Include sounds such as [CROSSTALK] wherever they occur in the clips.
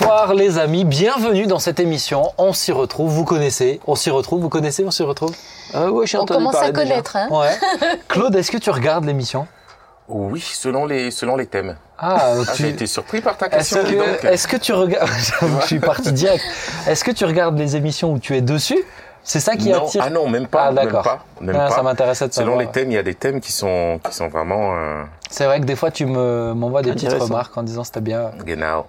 Bonsoir les amis, bienvenue dans cette émission. On s'y retrouve, vous connaissez, on s'y retrouve, vous connaissez, on s'y retrouve? Ah ouais, On commence à connaître. Hein Ouais. [LAUGHS] Claude, est-ce que tu regardes l'émission? Oui, selon les, selon les thèmes. Ah, Ah, tu... J'ai été surpris par ta question. que, est-ce que tu regardes [LAUGHS] Je suis parti direct. Est-ce que tu regardes les émissions où tu es dessus? C'est ça qui non, attire? Ah non, même pas. Ah, d'accord. Même pas. Même Ah, pas. ça m'intéressait de Selon savoir. les thèmes, il y a des thèmes qui sont, qui sont vraiment euh, C'est vrai que des fois tu me m'envoies des petites remarques en disant c'était bien. genau.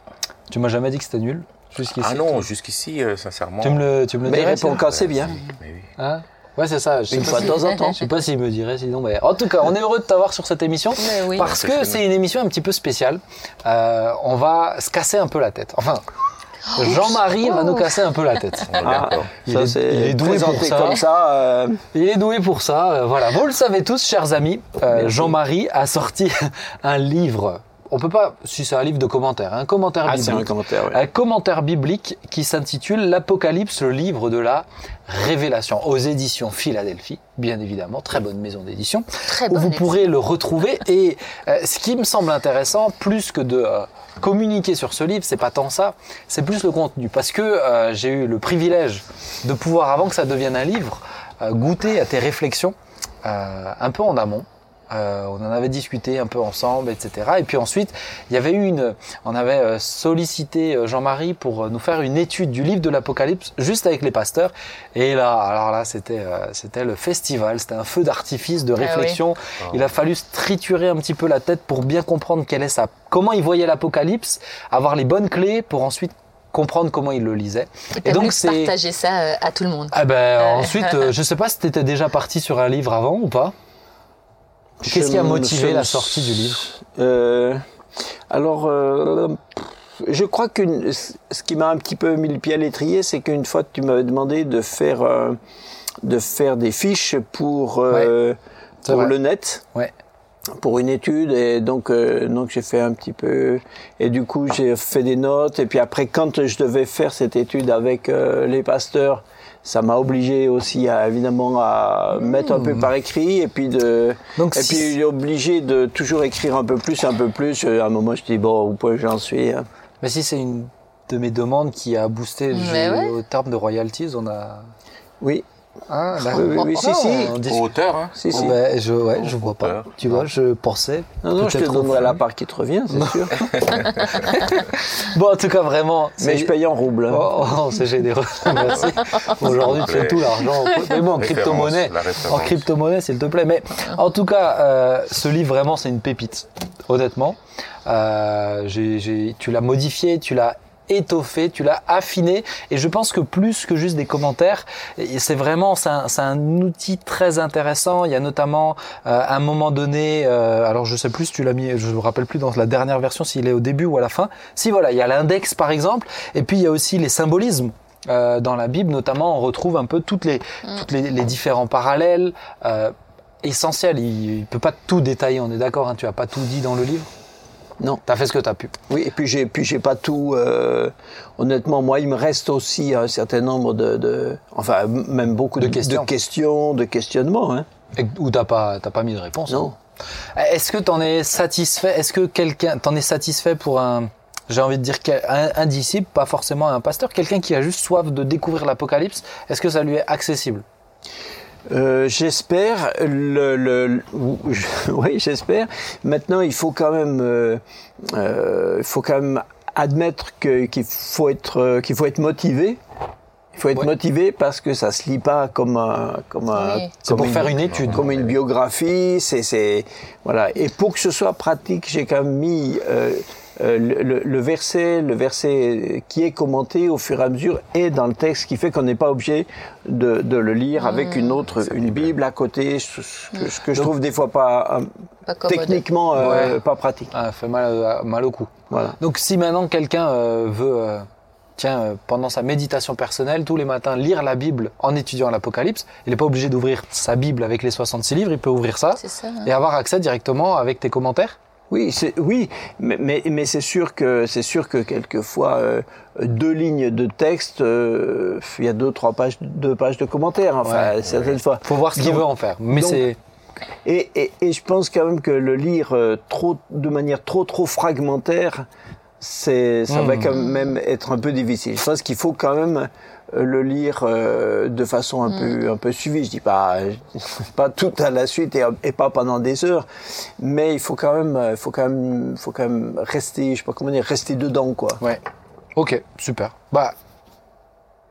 Tu m'as jamais dit que c'était nul jusqu'ici. Ah non, jusqu'ici, euh, sincèrement. Tu me le, tu me le Mais il dirais répond sinon quand c'est bien. Mais oui. Hein Ouais, c'est ça. Je Une pas fois de temps en [LAUGHS] temps. Je sais pas s'il me dirait sinon. Mais en tout cas, on est heureux de t'avoir sur cette émission Mais oui. parce que c'est une émission un petit peu spéciale. Euh, on va se casser un peu la tête. Enfin, Jean-Marie va nous casser un peu la tête. [LAUGHS] Ah. Il ça est- c'est il est doué pour ça. comme ça. euh, Il est doué pour ça. euh, voilà. Vous le savez tous, chers amis. euh. Jean-Marie a sorti [LAUGHS] un livre. On peut pas, si c'est un livre de commentaires, un commentaire Ah, un biblique. commentaire. ouais. un commentaire biblique qui s'intitule L'Apocalypse, le livre de la révélation, aux éditions Philadelphie, bien évidemment, très bonne maison d'édition, Très où vous pourrez le retrouver. Et euh, ce qui me semble intéressant, plus que de euh, communiquer sur ce livre, c'est pas tant ça, c'est plus le contenu, parce que euh, j'ai eu le privilège de pouvoir, avant que ça devienne un livre, euh, goûter à tes réflexions euh, un peu en amont. Euh, on en avait discuté un peu ensemble, etc. Et puis ensuite, il y avait eu une, on avait euh, sollicité euh, Jean-Marie pour nous faire une étude du livre de l'Apocalypse, juste avec les pasteurs. Et là, alors là, c'était, euh, c'était le festival, c'était un feu d'artifice de Ah oui. réflexion. Il a fallu se triturer un petit peu la tête pour bien comprendre quelle est sa, comment il voyait l'Apocalypse, avoir les bonnes clés pour ensuite comprendre comment il le lisait. Et, t'as donc, c'est- partager ça à tout le monde. Ah ben ensuite, je sais pas si tu étais déjà parti sur un livre avant ou pas. Qu'est-ce qui a motivé la sortie du livre Euh, alors, euh, je crois que ce qui m'a un petit peu mis le pied à l'étrier, c'est qu'une fois tu m'avais demandé de faire, euh, de faire des fiches pour, euh, c'est pour le net. Ouais. pour une étude et donc euh, donc j'ai fait un petit peu et du coup j'ai fait des notes et puis après quand je devais faire cette étude avec euh, les pasteurs ça m'a obligé aussi à évidemment à mettre un peu par écrit et puis de Hmm. Donc, et si- puis obligé de toujours écrire un peu plus un peu plus à un moment je dis bon où point j'en suis hein. Mais si c'est une de mes demandes qui a boosté le jeu ouais. au terme de royalties, on a. oui Ah, là, oui, oui, oui, si, si. discute. hauteur, hein si si Ben, je, ouais, je vois pas. Tu vois, je pensais. non non je te donnerai la part qui te revient c'est sûr [LAUGHS] Bon, en tout cas, vraiment. mais je paye en rouble hein. Oh, oh, c'est généreux. [LAUGHS] Merci. Aujourd'hui, tu fais tout l'argent. Mais bon, en crypto-monnaie. En crypto-monnaie, s'il te plaît. Mais en tout cas, euh, ce livre, vraiment, c'est une pépite. Honnêtement. Euh, tu l'as modifié, tu l'as étoffé, tu l'as affiné. Et je pense que plus que juste des commentaires, c'est vraiment, c'est un, outil très intéressant. Il y a notamment, euh, à un moment donné, euh, alors je sais plus si tu l'as mis, je me rappelle plus dans la dernière version s'il est au début ou à la fin. Si voilà, il y a l'index par exemple, et puis il y a aussi les symbolismes. Euh, dans la Bible, notamment, on retrouve un peu toutes les, toutes les, les différents parallèles essentiels. Il, il peut pas tout détailler, on est d'accord. Hein, tu as pas tout dit dans le livre? Non T'as fait ce que t'as pu. Oui, et puis j'ai puis j'ai pas tout. euh, honnêtement, moi, il me reste aussi un certain nombre de, de enfin même beaucoup De de, questions. de questions, de questionnements. Hein. Et- Ou t'as pas, t'as pas mis de réponse. Non. Est-ce que t'en es satisfait Est-ce que quelqu'un t'en est satisfait pour un, j'ai envie de dire un disciple, pas forcément un pasteur, quelqu'un qui a juste soif de découvrir l'Apocalypse Est-ce que ça lui est accessible? Euh, j'espère. Le, le, le- [LAUGHS] oui, j'espère. Maintenant, il faut quand même, euh, euh, il faut quand même admettre que qu'il faut être, euh, qu'il faut être motivé. Il faut être Ouais. motivé parce que ça se lit pas comme un, comme un, Oui. C'est comme pour faire une étude. comme une biographie. C'est, c'est, voilà. Et pour que ce soit pratique, j'ai quand même mis euh, le, verset, le verset qui est commenté au fur et à mesure est dans le texte, ce qui fait qu'on n'est pas obligé de, de le lire avec une autre, une Bible à côté, ce, ce que, ce que je trouve des fois pas euh, Pas techniquement euh, Ouais. pas pratique. Ah, fait mal, mal au cou. Voilà. Donc si maintenant quelqu'un euh, veut, euh, tiens, euh, pendant sa méditation personnelle, tous les matins, lire la Bible en étudiant l'Apocalypse, il n'est pas obligé d'ouvrir sa Bible avec les 66 livres, il peut ouvrir ça. hein. et avoir accès directement avec tes commentaires Oui, oui, mais mais, mais c'est sûr que c'est sûr que quelquefois euh, deux lignes de texte, euh, il y a deux trois pages deux pages de commentaires. Enfin, Ouais, certaines fois. faut voir ce qu'il veut en faire. Mais c'est... Et, et, et je pense quand même que le lire euh, trop de manière trop trop fragmentaire, c'est, ça va Mhm. quand même être un peu difficile. Je pense qu'il faut quand même le lire euh, de façon un peu un peu suivie. Je dis pas [LAUGHS] pas tout à la suite et, et pas pendant des heures, mais il faut quand même euh, faut quand même faut quand même rester, je sais pas comment dire, rester dedans quoi. Ouais. Ok, super. Bah,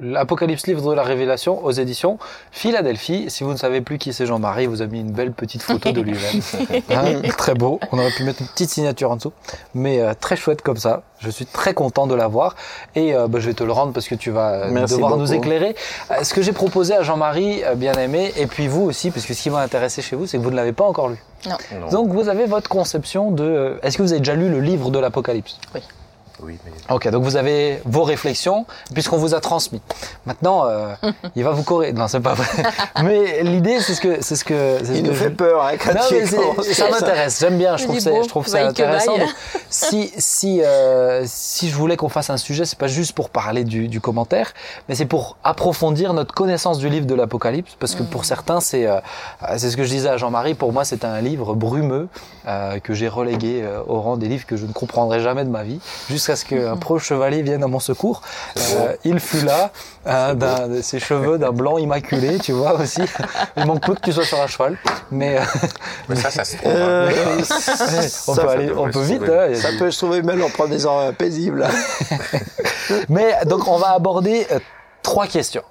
l'Apocalypse livre de la Révélation aux éditions Philadelphie. Si vous ne savez plus qui c'est Jean-Marie, il vous a mis une belle petite photo de lui-même. [LAUGHS] Hein, très beau. On aurait pu mettre une petite signature en dessous, mais euh, très chouette comme ça. Je suis très content de l'avoir et euh, bah, je vais te le rendre parce que tu vas Merci devoir nous éclairer. Euh, ce que j'ai proposé à Jean-Marie, euh, bien aimé, et puis vous aussi, parce que ce qui m'a intéressé chez vous, c'est que vous ne l'avez pas encore lu. Non. Donc vous avez votre conception de. Est-ce que vous avez déjà lu le livre de l'Apocalypse? Oui, mais Ok, donc vous avez vos réflexions, puisqu'on vous a transmis. Maintenant, euh, [LAUGHS] il va vous corriger. Non, c'est pas vrai. [LAUGHS] Mais l'idée, c'est ce que, c'est ce que, ce Il que nous je- fait peur hein, quand Non, tu mais ça m'intéresse. J'aime bien. Je trouve, ça, bon, je trouve ça vaille que intéressant. Donc, si, si, euh, si je voulais qu'on fasse un sujet, c'est pas juste pour parler du, du commentaire, mais c'est pour approfondir notre connaissance du livre de l'Apocalypse, parce que pour certains, c'est, euh, c'est ce que je disais à Jean-Marie. Pour moi, c'est un livre brumeux euh, que j'ai relégué euh, au rang des livres que je ne comprendrai jamais de ma vie, jusqu'à ce qu'un pro chevalier vienne à mon secours. Euh, il fut là, hein, d'un- de ses cheveux d'un blanc immaculé, tu vois aussi. Il manque peu que tu sois sur un cheval, mais euh, mais ça, ça se trouve. hein. Euh, [LAUGHS] on ça peut aller, on peut vite. hein, Ça du- peut se trouver même en prenant des heures paisibles. [LAUGHS] Mais donc on va aborder euh, trois questions.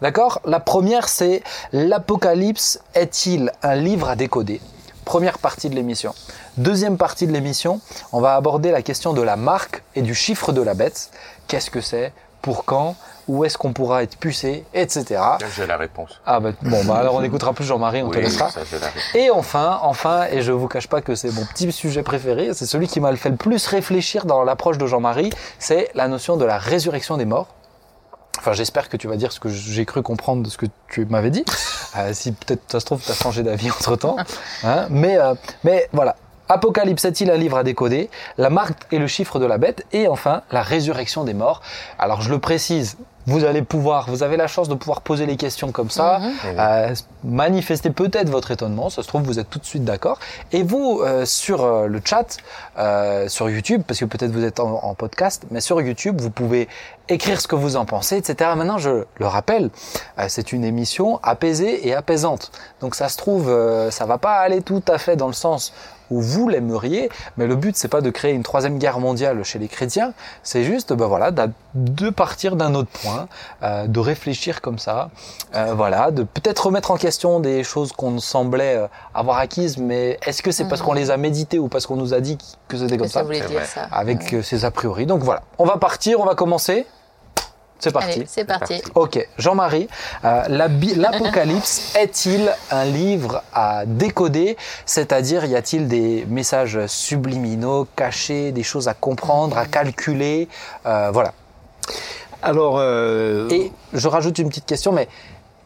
D'accord? La première c'est l'Apocalypse est-il un livre à décoder? Première partie de l'émission. Deuxième partie de l'émission, on va aborder la question de la marque et du chiffre de la bête. Qu'est-ce que c'est? Pour quand? Où est-ce qu'on pourra être pucé? Etc. J'ai la réponse. Ah bah, bon, bah alors on écoutera plus Jean-Marie, on te oui, laissera. ça, j'ai la réponse. Et enfin, enfin, et je vous cache pas que c'est mon petit sujet préféré, c'est celui qui m'a le fait le plus réfléchir dans l'approche de Jean-Marie, c'est la notion de la résurrection des morts. Enfin, j'espère que tu vas dire ce que j'ai cru comprendre de ce que tu m'avais dit. [LAUGHS] Euh, si peut-être ça se trouve, tu as changé d'avis entre temps. [LAUGHS] mais, euh, mais voilà. Apocalypse est-il un livre à décoder La marque et le chiffre de la bête. Et enfin, la résurrection des morts. Alors, je le précise, vous allez pouvoir, vous avez la chance de pouvoir poser les questions comme ça, euh, manifester peut-être votre étonnement. Ça se trouve, vous êtes tout de suite d'accord. Et vous, euh, sur euh, le chat, euh, sur YouTube, parce que peut-être vous êtes en, en podcast, mais sur YouTube, vous pouvez écrire ce que vous en pensez, etc. Maintenant, je le rappelle, euh, c'est une émission apaisée et apaisante. Donc ça se trouve, euh, ça va pas aller tout à fait dans le sens où vous l'aimeriez, mais le but c'est pas de créer une troisième guerre mondiale chez les chrétiens, c'est juste, ben voilà, de partir d'un autre point, euh, de réfléchir comme ça, euh, voilà, de peut-être remettre en question des choses qu'on semblait euh, avoir acquises, mais est-ce que c'est parce qu'on les a méditées ou parce qu'on nous a dit que c'était comme ça? ça, voulait C'est dire vrai. ça. avec euh, ces a priori. Donc voilà, on va partir, on va commencer. C'est parti. C'est parti. Ok, Jean-Marie, euh, la l'Apocalypse [LAUGHS] est-il un livre à décoder? C'est-à-dire, y a-t-il des messages subliminaux, cachés, des choses à comprendre, à calculer? Euh, Voilà. Alors, euh, Et je rajoute une petite question, mais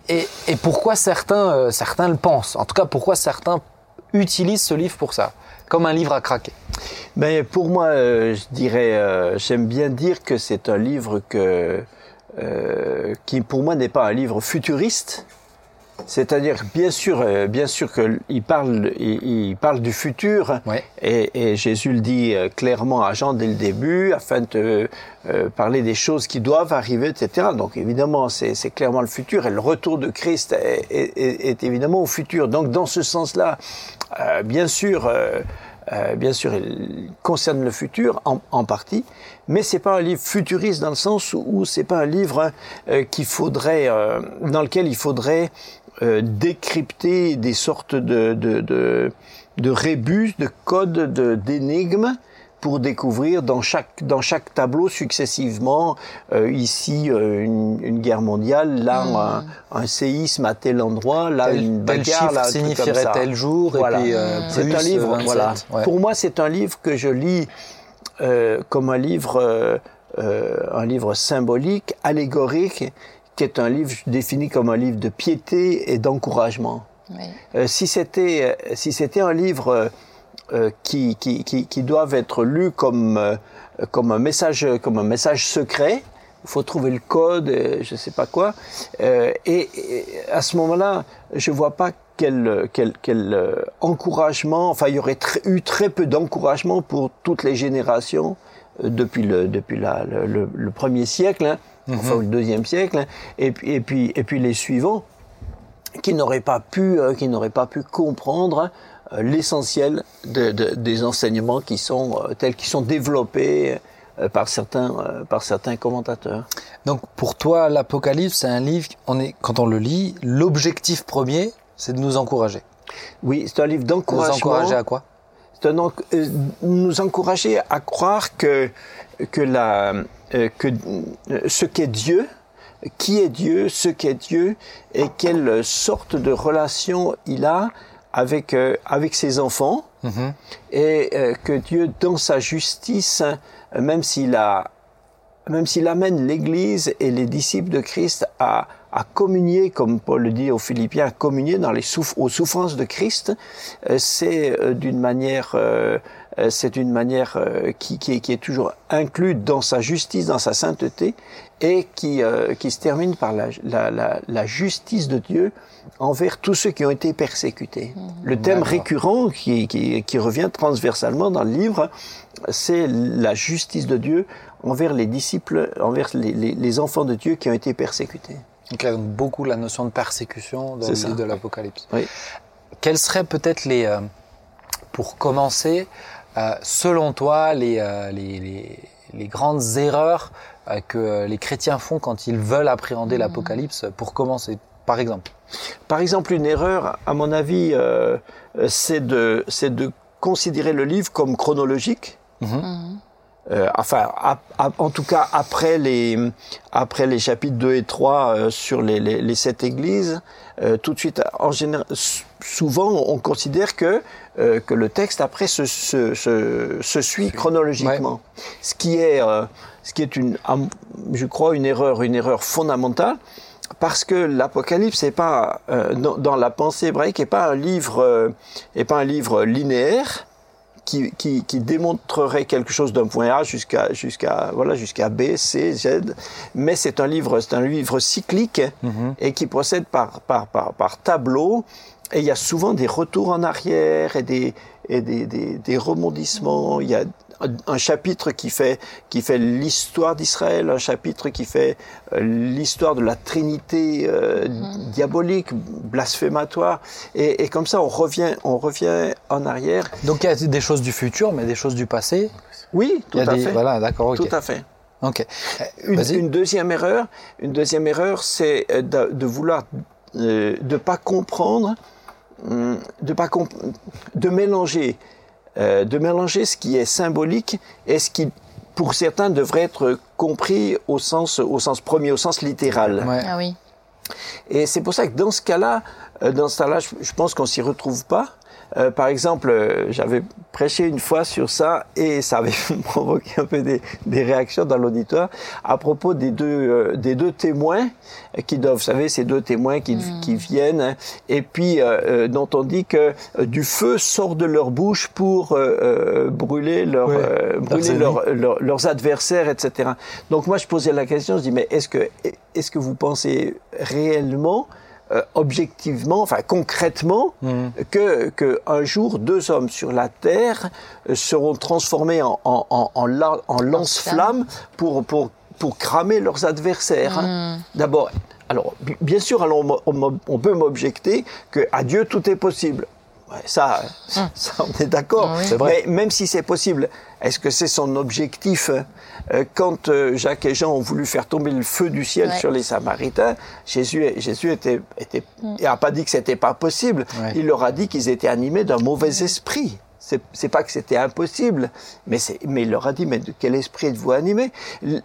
et, et pourquoi certains, euh, certains le pensent? En tout cas, pourquoi certains utilisent ce livre pour ça Comme un livre à craquer? Ben, pour moi, euh, je dirais, euh, j'aime bien dire que c'est un livre que, euh, qui pour moi n'est pas un livre futuriste. C'est-à-dire, bien sûr, euh, bien sûr qu'il parle, il, il parle du futur, Ouais. et, et Jésus le dit euh, clairement à Jean dès le début, afin de euh, parler des choses qui doivent arriver, etc. Donc évidemment, c'est clairement le futur, et le retour de Christ est, est- est- est évidemment au futur. Donc dans ce sens-là, euh, bien sûr, euh, euh, bien sûr, il concerne le futur en, en partie, mais c'est pas un livre futuriste dans le sens où, c'est pas un livre euh, qu'il faudrait, euh, dans lequel il faudrait euh, décrypter des sortes de, de, de, de rébus, de codes, de- d'énigmes pour découvrir dans chaque, dans chaque tableau successivement, euh, ici euh, une, une guerre mondiale, là un, un séisme à tel endroit, là tel, une tel bagarre, chiffre là signifierait tel jour, Voilà. et puis euh, C'est plus, un livre, 27. voilà. Ouais. Pour moi, c'est un livre que je lis euh, comme un livre, euh, euh, un livre symbolique, allégorique, qui est un livre défini comme un livre de piété et d'encouragement. Oui. Euh, si c'était si c'était un livre qui, qui, qui, qui doivent être lus comme euh, comme un message comme un message secret, il faut trouver le code, je sais pas quoi. Euh, et, et à ce moment-là, je vois pas quel quel, quel euh, encouragement. Enfin, il y aurait tr- eu très peu d'encouragement pour toutes les générations euh, depuis le depuis la, le, le- le premier siècle, hein, enfin le deuxième siècle, hein, et puis et puis et puis les suivants, qui n'auraient pas pu euh, qui n'auraient pas pu comprendre l'essentiel de- de- des enseignements qui sont euh, tels qu'ils sont développés euh, par certains par certains commentateurs. Donc pour toi, l'Apocalypse, c'est un livre, on est, quand on le lit, l'objectif premier, c'est de nous encourager. Oui, c'est un livre Nous d'encouragement. encourager à quoi? C'est en- euh, nous encourager à croire que que la euh, que euh, ce qu'est Dieu, qui est Dieu, ce qu'est Dieu et quelle sorte de relation il a avec avec ses enfants Mhm. et que Dieu dans sa justice, même s'il a même s'il amène l'Église et les disciples de Christ à, à communier, comme Paul le dit aux Philippiens, à communier dans les souff- aux souffrances de Christ, euh, c'est euh, d'une manière, euh, euh, c'est d'une manière euh, qui, qui, est, qui est toujours inclue dans sa justice, dans sa sainteté, et qui, euh, qui se termine par la, la, la, la justice de Dieu envers tous ceux qui ont été persécutés. Le thème récurrent qui, qui, qui revient transversalement dans le livre, c'est la justice de Dieu envers les disciples, envers les, les, les enfants de Dieu qui ont été persécutés. Donc il y a donc beaucoup la notion de persécution dans le livre de l'Apocalypse. Oui. Quelles seraient peut-être les, euh, pour commencer, euh, selon toi, les, euh, les, les, les grandes erreurs euh, que les chrétiens font quand ils veulent appréhender l'Apocalypse Pour commencer, par exemple? Par exemple, une erreur, à mon avis, c'est de, c'est de considérer le livre comme chronologique. Euh, enfin, ap- ap- en tout cas, après les, après les chapitres 2 et 3 euh, sur les, les, les sept églises, euh, tout de suite, en général, souvent, on considère que, euh, que le texte après se, se, se, se suit chronologiquement. Ce qui est, euh, ce qui est une, je crois, une erreur, une erreur fondamentale. Parce que l'Apocalypse n'est pas euh, dans, dans la pensée hébraïque n'est pas un livre euh, est pas un livre linéaire qui, qui, qui démontrerait quelque chose d'un point A jusqu'à jusqu'à voilà jusqu'à B, C, Z, mais c'est un livre c'est un livre cyclique et qui procède par par par, par tableau. Et il y a souvent des retours en arrière et des et des, des, des rebondissements. Il y a un- chapitre qui fait qui fait l'histoire d'Israël, un chapitre qui fait euh, l'histoire de la Trinité euh, diabolique, blasphématoire, et, et comme ça on revient on revient en arrière. Donc il y a des choses du futur, mais des choses du passé. Oui, tout à des, fait. Voilà, d'accord, ok. Tout à fait. Ok. Une, deuxième erreur, une deuxième erreur, c'est euh, de, de vouloir euh, de pas comprendre, hum, de pas comp- de mélanger, euh, de mélanger ce qui est symbolique et ce qui, pour certains, devrait être compris au sens au sens premier, au sens littéral. Ouais. Ah oui. Et c'est pour ça que dans ce cas-là, euh, dans ce cas-là, je, je pense qu'on s'y retrouve pas. Euh, par exemple, euh, j'avais prêché une fois sur ça et ça avait [LAUGHS] provoqué un peu des, des réactions dans l'auditoire à propos des deux, euh, des deux témoins qui doivent, vous savez, ces deux témoins qui, qui viennent hein, et puis euh, euh, dont on dit que du feu sort de leur bouche pour brûler, leur, euh, brûler ennemis. leur, leur- leurs adversaires, etc. Donc moi, je posais la question, je dis, mais est-ce que, est-ce que vous pensez réellement, euh, objectivement, enfin concrètement, Mhm. que, que un jour, deux hommes sur la terre euh, seront transformés en, en, en, en, la- en lance-flammes pour, pour, pour cramer leurs adversaires hein D'abord, alors, bi- bien sûr, alors on, on peut m'objecter que à Dieu tout est possible. Ouais, ça, [LAUGHS] ça, on est d'accord. Oui. C'est vrai. Mais même si c'est possible, est-ce que c'est son objectif Euh, Quand euh, Jacques et Jean ont voulu faire tomber le feu du ciel Ouais. sur les Samaritains, Jésus, Jésus était, était, il a pas dit que c'était pas possible. Ouais. Il leur a dit qu'ils étaient animés d'un mauvais esprit. C'est pas que c'était impossible, mais, il leur a dit, mais de quel esprit êtes-vous animé?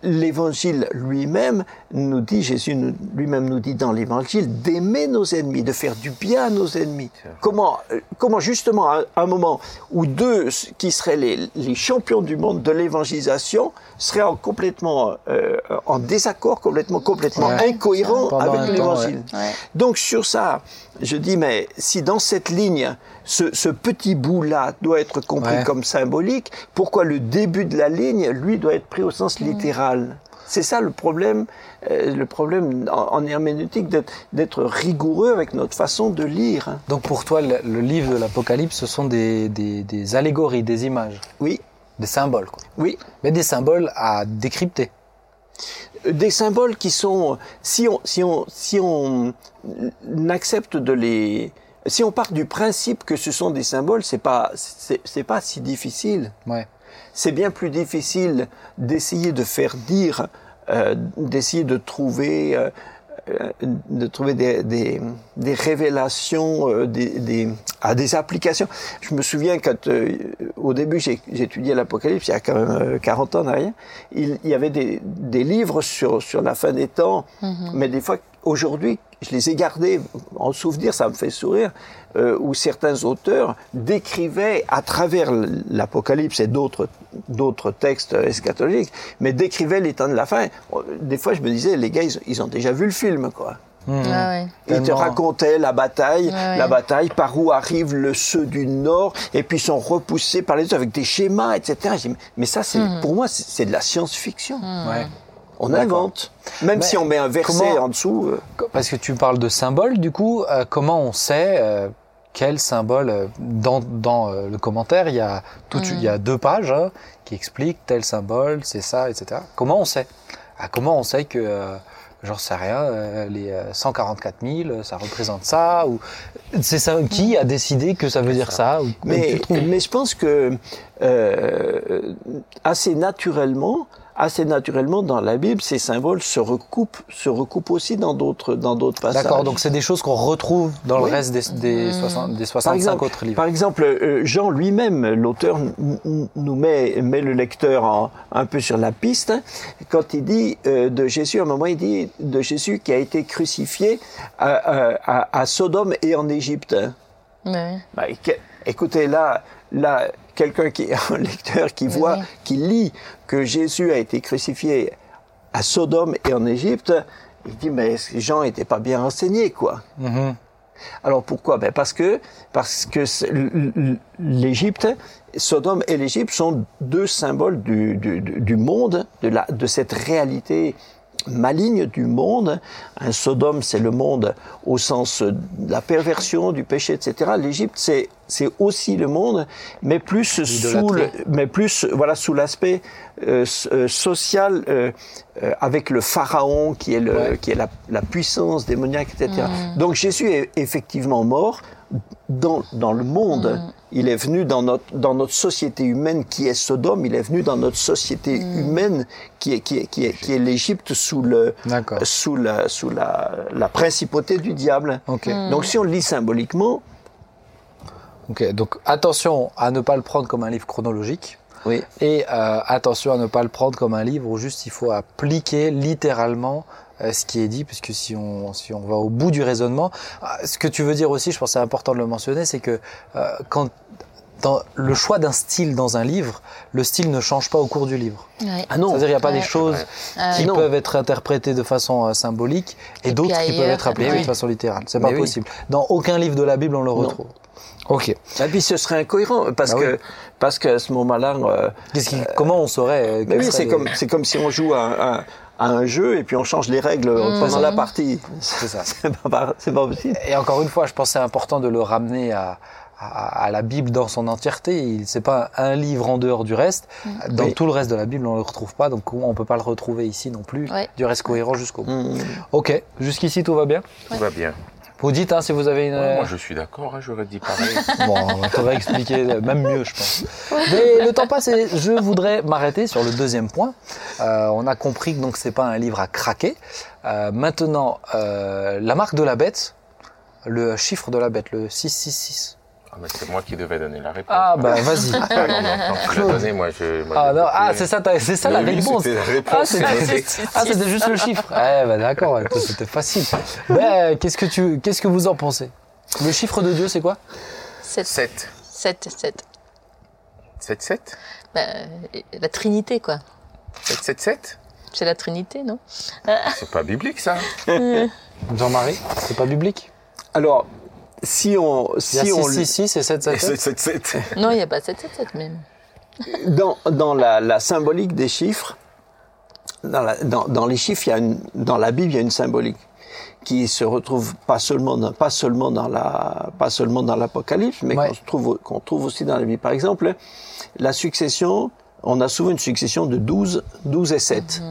L'évangile lui-même nous dit, Jésus lui-même nous dit dans l'évangile, d'aimer nos ennemis, de faire du bien à nos ennemis. Comment, euh, comment justement, à un moment où deux qui seraient les, les champions du monde de l'évangélisation seraient en complètement euh, en désaccord, complètement, complètement Ouais. Pendant avec l'évangile. Ouais. Donc sur ça, je dis, mais si dans cette ligne, ce, ce petit bout-là doit être compris Ouais. comme symbolique, pourquoi le début de la ligne, lui, doit être pris au sens littéral? C'est ça le problème, euh, le problème en, en herméneutique d'être- rigoureux avec notre façon de lire. Donc pour toi, le, le livre de l'Apocalypse, ce sont des, des, des allégories, des images? Oui, Des symboles, quoi. Oui, Mais des symboles à décrypter. Des symboles qui sont, si on, si on, si on accepte de les, si on part du principe que ce sont des symboles, c'est pas, c'est pas si difficile. Ouais. C'est bien plus difficile d'essayer de faire dire, euh, d'essayer de trouver, euh, de trouver des, des, des révélations, euh, des, des, à des applications. Je me souviens quand, euh, au début, étudié l'Apocalypse, il y a quand même euh, 40 ans en arrière, il, il y avait des, des livres sur, sur la fin des temps, mais des fois, aujourd'hui, je les ai gardés en souvenir, ça me fait sourire, euh, où certains auteurs décrivaient à travers l'Apocalypse et d'autres d'autres textes eschatologiques, mais décrivaient les temps de la fin. Des fois, je me disais, les gars, ils, ils ont déjà vu le film, quoi. Ah ouais. Ils te racontaient la bataille, ouais. la bataille, par où arrivent le ceux du Nord, et puis ils sont repoussés par les autres avec des schémas, etc. Mais ça, c'est pour moi, c'est de la science-fiction. Ouais. On invente. Même Mais si on met un verset comment- en dessous. euh, Parce que tu parles de symboles, du coup, euh, comment on sait euh, quel symbole euh, dans, dans euh, le commentaire Il y a tout, il y a deux pages hein, qui expliquent tel symbole, c'est ça, etc. Comment on sait? Ah, Comment on sait que euh, J'en sais rien, euh, les euh, 144 000, euh, ça représente ça ou c'est ça qui a décidé que ça veut dire ça, ou, Mais, je pense que euh, assez naturellement, assez naturellement dans la Bible, ces symboles se recoupent, se recoupent aussi dans d'autres dans d'autres passages. D'accord, donc c'est des choses qu'on retrouve dans Oui. le reste des, des, 60 des 65 par exemple, autres livres. Par exemple, euh, Jean lui-même, l'auteur, nous met, met le lecteur en- un peu sur la piste hein, quand il dit euh, de Jésus, à un moment il dit de Jésus qui a été crucifié à, à- à- à Sodome et en Égypte. Ouais. Bah, écoutez, là, là quelqu'un qui [LAUGHS] un lecteur qui voit, oui. qui lit que Jésus a été crucifié à Sodome et en Égypte, il dit mais ces gens n'étaient pas bien renseignés, quoi? Mhm. Alors pourquoi? Ben Parce que, parce que l'Égypte, Sodome et l'Égypte sont deux symboles du- du monde, de, la, de cette réalité maligne du monde. Un Sodome, c'est le monde au sens de la perversion, du péché, etc. L'Égypte, c'est c'est aussi le monde, mais plus sous le, mais plus voilà sous l'aspect euh, euh, social euh, euh, avec le pharaon qui est le Ouais. qui est la, la puissance démoniaque, etc. Donc Jésus est effectivement mort dans dans le monde. Il est venu dans notre dans notre société humaine qui est Sodome. Il est venu dans notre société humaine qui est qui est qui est, qui est l'Égypte sous le sous la sous la la principauté du diable. Donc si on le lit symboliquement, Ok, donc attention à ne pas le prendre comme un livre chronologique. oui. Et euh, attention à ne pas le prendre comme un livre où juste il faut appliquer littéralement euh, ce qui est dit, puisque si on, si on va au bout du raisonnement, ah, ce que tu veux dire aussi, je pense que c'est important de le mentionner, c'est que euh, quand dans le choix d'un style dans un livre, le style ne change pas au cours du livre. Ouais. Ah non. C'est-à-dire il n'y a pas Ouais. des choses Ah, qui non. peuvent être interprétées de façon euh, symbolique et, Et d'autres qui peuvent être appliquées ouais. de façon littérale. C'est pas oui. possible. Dans aucun livre de la Bible on le retrouve. Ok. Et puis ce serait incohérent parce Bah que oui. parce qu'à ce moment-là, euh, qui- comment on saurait euh, mais oui, c'est les- comme c'est comme si on joue à un, à- à un jeu et puis on change les règles pendant la partie. C'est ça. [LAUGHS] C'est pas, possible. Et encore une fois, je pense que c'est important de le ramener à, à, à la Bible dans son entièreté. Il C'est pas un livre en dehors du reste. Dans Oui. tout le reste de la Bible, on le retrouve pas, donc on peut pas le retrouver ici non plus. Ouais. Du reste cohérent jusqu'au bout. Hmm. Ok, jusqu'ici tout va bien? Tout va bien. Vous dites hein, si vous avez une. Ouais, moi, je suis d'accord, hein, j'aurais dit pareil. [LAUGHS] Bon, on t'aurait expliqué euh, même mieux, je pense. Mais le temps passe et je voudrais m'arrêter sur le deuxième point. Euh, on a compris que donc c'est pas un livre à craquer. Euh, maintenant, euh, la marque de la bête, le chiffre de la bête, le 666. Ah, c'est moi qui devais donner la réponse. Ah bah vas-y. Ah, [LAUGHS] non, non, quand tu l'as donné, moi, je. moi, Ah non, ah c'est ça, c'est ça la oui, réponse. Ah c'était [LAUGHS] ah, c'était juste le chiffre. Eh bah d'accord, c'était facile. Ben, qu'est-ce que tu, qu'est-ce que vous en pensez? Le chiffre de Dieu, c'est quoi? 7, 7. 7, 7. 7, 7 Bah, la Trinité, quoi. 7, 7, 7 C'est la Trinité, non? C'est pas biblique, ça. [LAUGHS] Jean-Marie, c'est pas biblique? Alors si on Il y si a on 666 et 777. 7, 7, 7. Non, il n'y a pas 7, 7, 7 même. dans dans la, la symbolique des chiffres, dans, la- dans, dans les chiffres, il y a une, dans la Bible, il y a une symbolique qui se retrouve pas seulement dans, pas seulement dans la pas seulement dans l'Apocalypse, mais Ouais. qu'on trouve qu'on trouve aussi dans la Bible. Par exemple, la succession on a souvent une succession de 12, 12 et 7.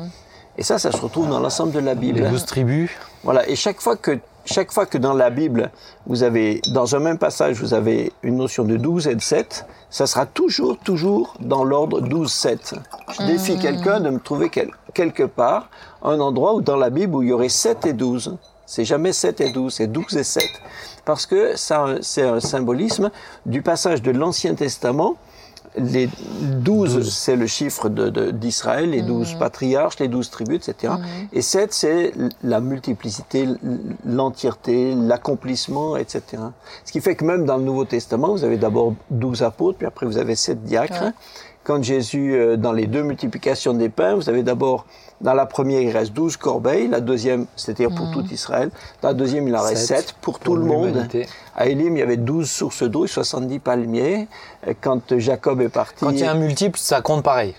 Et ça, ça se retrouve dans l'ensemble de la Bible. Les douze tribus. Voilà. Et chaque fois que chaque fois que dans la Bible, vous avez, dans un même passage, vous avez une notion de 12 et de 7, ça sera toujours, toujours dans l'ordre 12-7. Je défie quelqu'un de me trouver quel- quelque part un endroit où dans la Bible où il y aurait 7 et 12. C'est jamais 7 et 12, c'est 12 et 7. Parce que ça, c'est un symbolisme du passage de l'Ancien Testament les 12, c'est le chiffre de- de- d'Israël, les 12 patriarches, les 12 tribus, etc. Et 7, c'est la multiplicité, l'entièreté, l'accomplissement, etc. Ce qui fait que même dans le Nouveau Testament, vous avez d'abord 12 apôtres, puis après vous avez 7 diacres. Ouais. Quand Jésus, euh, dans les deux multiplications des pains, vous avez d'abord, dans la première, il reste 12 corbeilles, la deuxième, c'est-à-dire pour tout Israël, dans la deuxième, il en reste Sept 7 pour tout le monde. À Élim, il y avait 12 sources d'eau et 70 palmiers. Euh, Quand Jacob est parti. Quand il y a un multiple, ça compte pareil.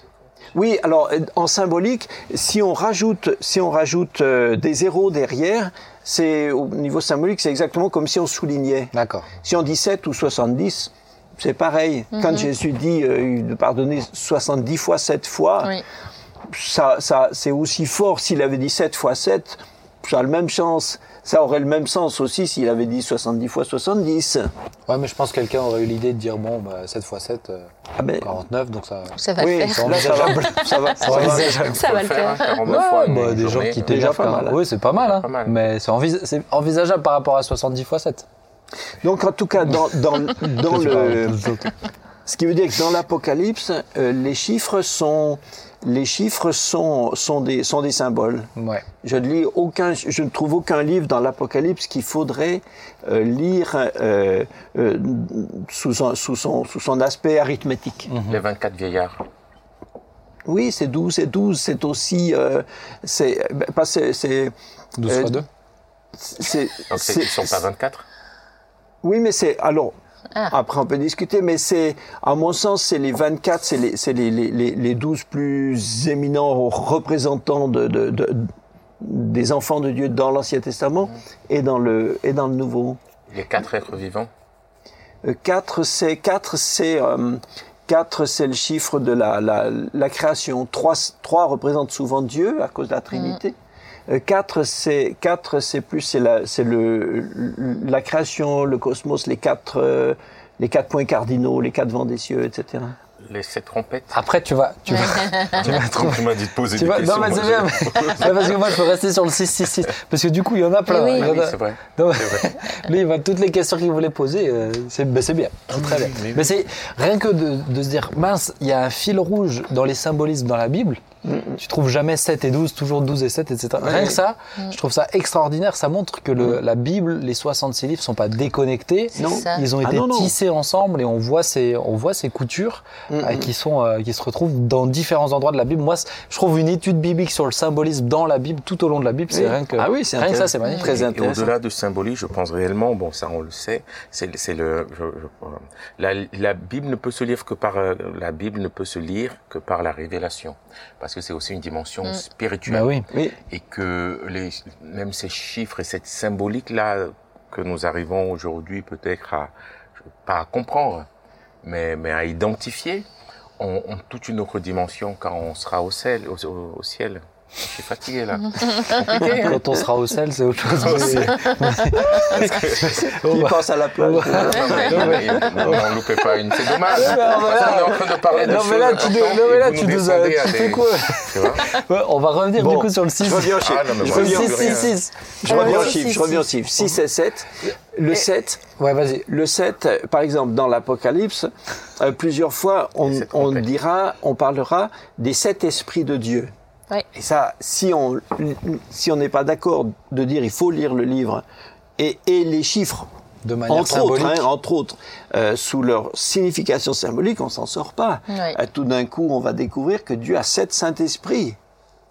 Oui, alors euh, en symbolique, si on rajoute, si on rajoute euh, des zéros derrière, c'est au niveau symbolique, c'est exactement comme si on soulignait. D'accord. Si on dit 7 ou 70, c'est pareil. Quand Jésus dit euh, de pardonner 70 fois 7 fois, Oui. ça, ça, c'est aussi fort. S'il avait dit 7 fois 7, ça a le même sens. Ça aurait le même sens aussi s'il avait dit 70 fois 70. Ouais, mais je pense que quelqu'un aurait eu l'idée de dire bon, bah, 7 x 7, euh, Ah ben, 49, donc ça. Ça va oui, le faire. là, ça va, [LAUGHS] ça va, ça va. envisageable. Ça va le faire. hein, 49 Ouais, fois, bah, des gens qui mal, hein. Oui, c'est pas mal, hein. Pas mal. mais c'est envis- envisageable par rapport à 70 x 7. Donc en tout cas, dans, dans, [LAUGHS] dans le, ce qui veut dire que dans l'Apocalypse, euh, les chiffres sont les chiffres sont, sont, des, sont des symboles. Ouais. Je ne, lis aucun, je ne trouve aucun livre dans l'Apocalypse qu'il faudrait euh, lire euh, euh, sous, son, sous, son, sous son aspect arithmétique. Les 24 vieillards. Oui, c'est 12 et 12, c'est aussi... Euh, c'est, ben, pas c'est, c'est, 12 Euh, x 2. c'est, Donc c'est- c'est- ils sont pas 24 oui, mais c'est alors. Ah. Après, on peut discuter, mais c'est, à mon sens, c'est les 24, c'est les, c'est les, les, les 12 plus éminents représentants de, des enfants de Dieu dans l'Ancien Testament et dans le et dans le Nouveau. Les y a quatre êtres vivants. Euh, quatre c'est quatre c'est euh, quatre c'est le chiffre de la la, création. Trois trois représentent souvent Dieu à cause de la Trinité. Mm. Euh, 4, c'est quatre, c'est plus c'est la c'est le la création, le cosmos, les quatre euh, les quatre points cardinaux, les quatre vents des cieux, etc. Les sept trompettes. Après, tu vas, tu vas, [LAUGHS] tu m'as dit de poser des questions. Non, mais c'est bien. parce que moi, je peux rester sur le 666. Parce que du coup, il y en a plein. Eh ah oui, c'est vrai. Donc, lui, il va toutes les questions qu'il voulait poser. Euh, ben, c'est bien. Très bien. Mais, c'est rien que de se dire, mince, il y a un fil rouge dans les symbolismes dans la Bible. Tu trouves jamais 7 et 12, toujours 12 et 7, etc. Rien que ça, je trouve ça extraordinaire. Ça montre que le- la Bible, les 66 livres, sont pas déconnectés. Non. Ils ont Ah été non, non. tissés ensemble et on voit ces, on voit ces coutures euh, qui, sont, euh, qui se retrouvent dans différents endroits de la Bible. Moi, je trouve une étude biblique sur le symbolisme dans la Bible, tout au long de la Bible, c'est Oui. rien que, Ah oui, c'est rien que ça, c'est magnifique. Très Et au-delà du symbolique, je pense réellement, bon, ça on le sait, c'est le, je- je- la, la Bible ne peut se lire que par euh, la Bible ne peut se lire que par la révélation, parce que c'est aussi une dimension spirituelle. Bah oui. Oui. Et que les, même ces chiffres et cette symbolique là que nous arrivons aujourd'hui peut-être à pas à comprendre, mais mais à identifier, ont, ont toute une autre dimension quand on sera au ciel, au, au- au ciel. Je suis fatigué là. [LAUGHS] Quand on sera au sel, c'est autre chose. mais- [LAUGHS] Qui pense à la plage Non, mais on loupait pas une, c'est dommage. Parce qu'on est en train de parler de Non, mais là, tu non, mais là, tu nous as- tu fais quoi [LAUGHS] on va revenir du coup sur le 6. Je reviens au chiffre. Ah, non, mais je reviens, six, six. je reviens au six, chiffre. Je reviens au six. chiffre. 6 et 7. Le 7, Ouais, vas-y. Le 7, euh, par exemple, dans l'Apocalypse, euh, plusieurs fois, on, on dira, on parlera des sept esprits de Dieu. Ouais. Et ça, si on si on n'est pas d'accord de dire il faut lire le livre et, et les chiffres, De manière entre autres, hein, entre autres, euh, sous leur signification symbolique, on s'en sort pas. Ouais. Euh, tout d'un coup, on va découvrir que Dieu a sept Saint-Esprits.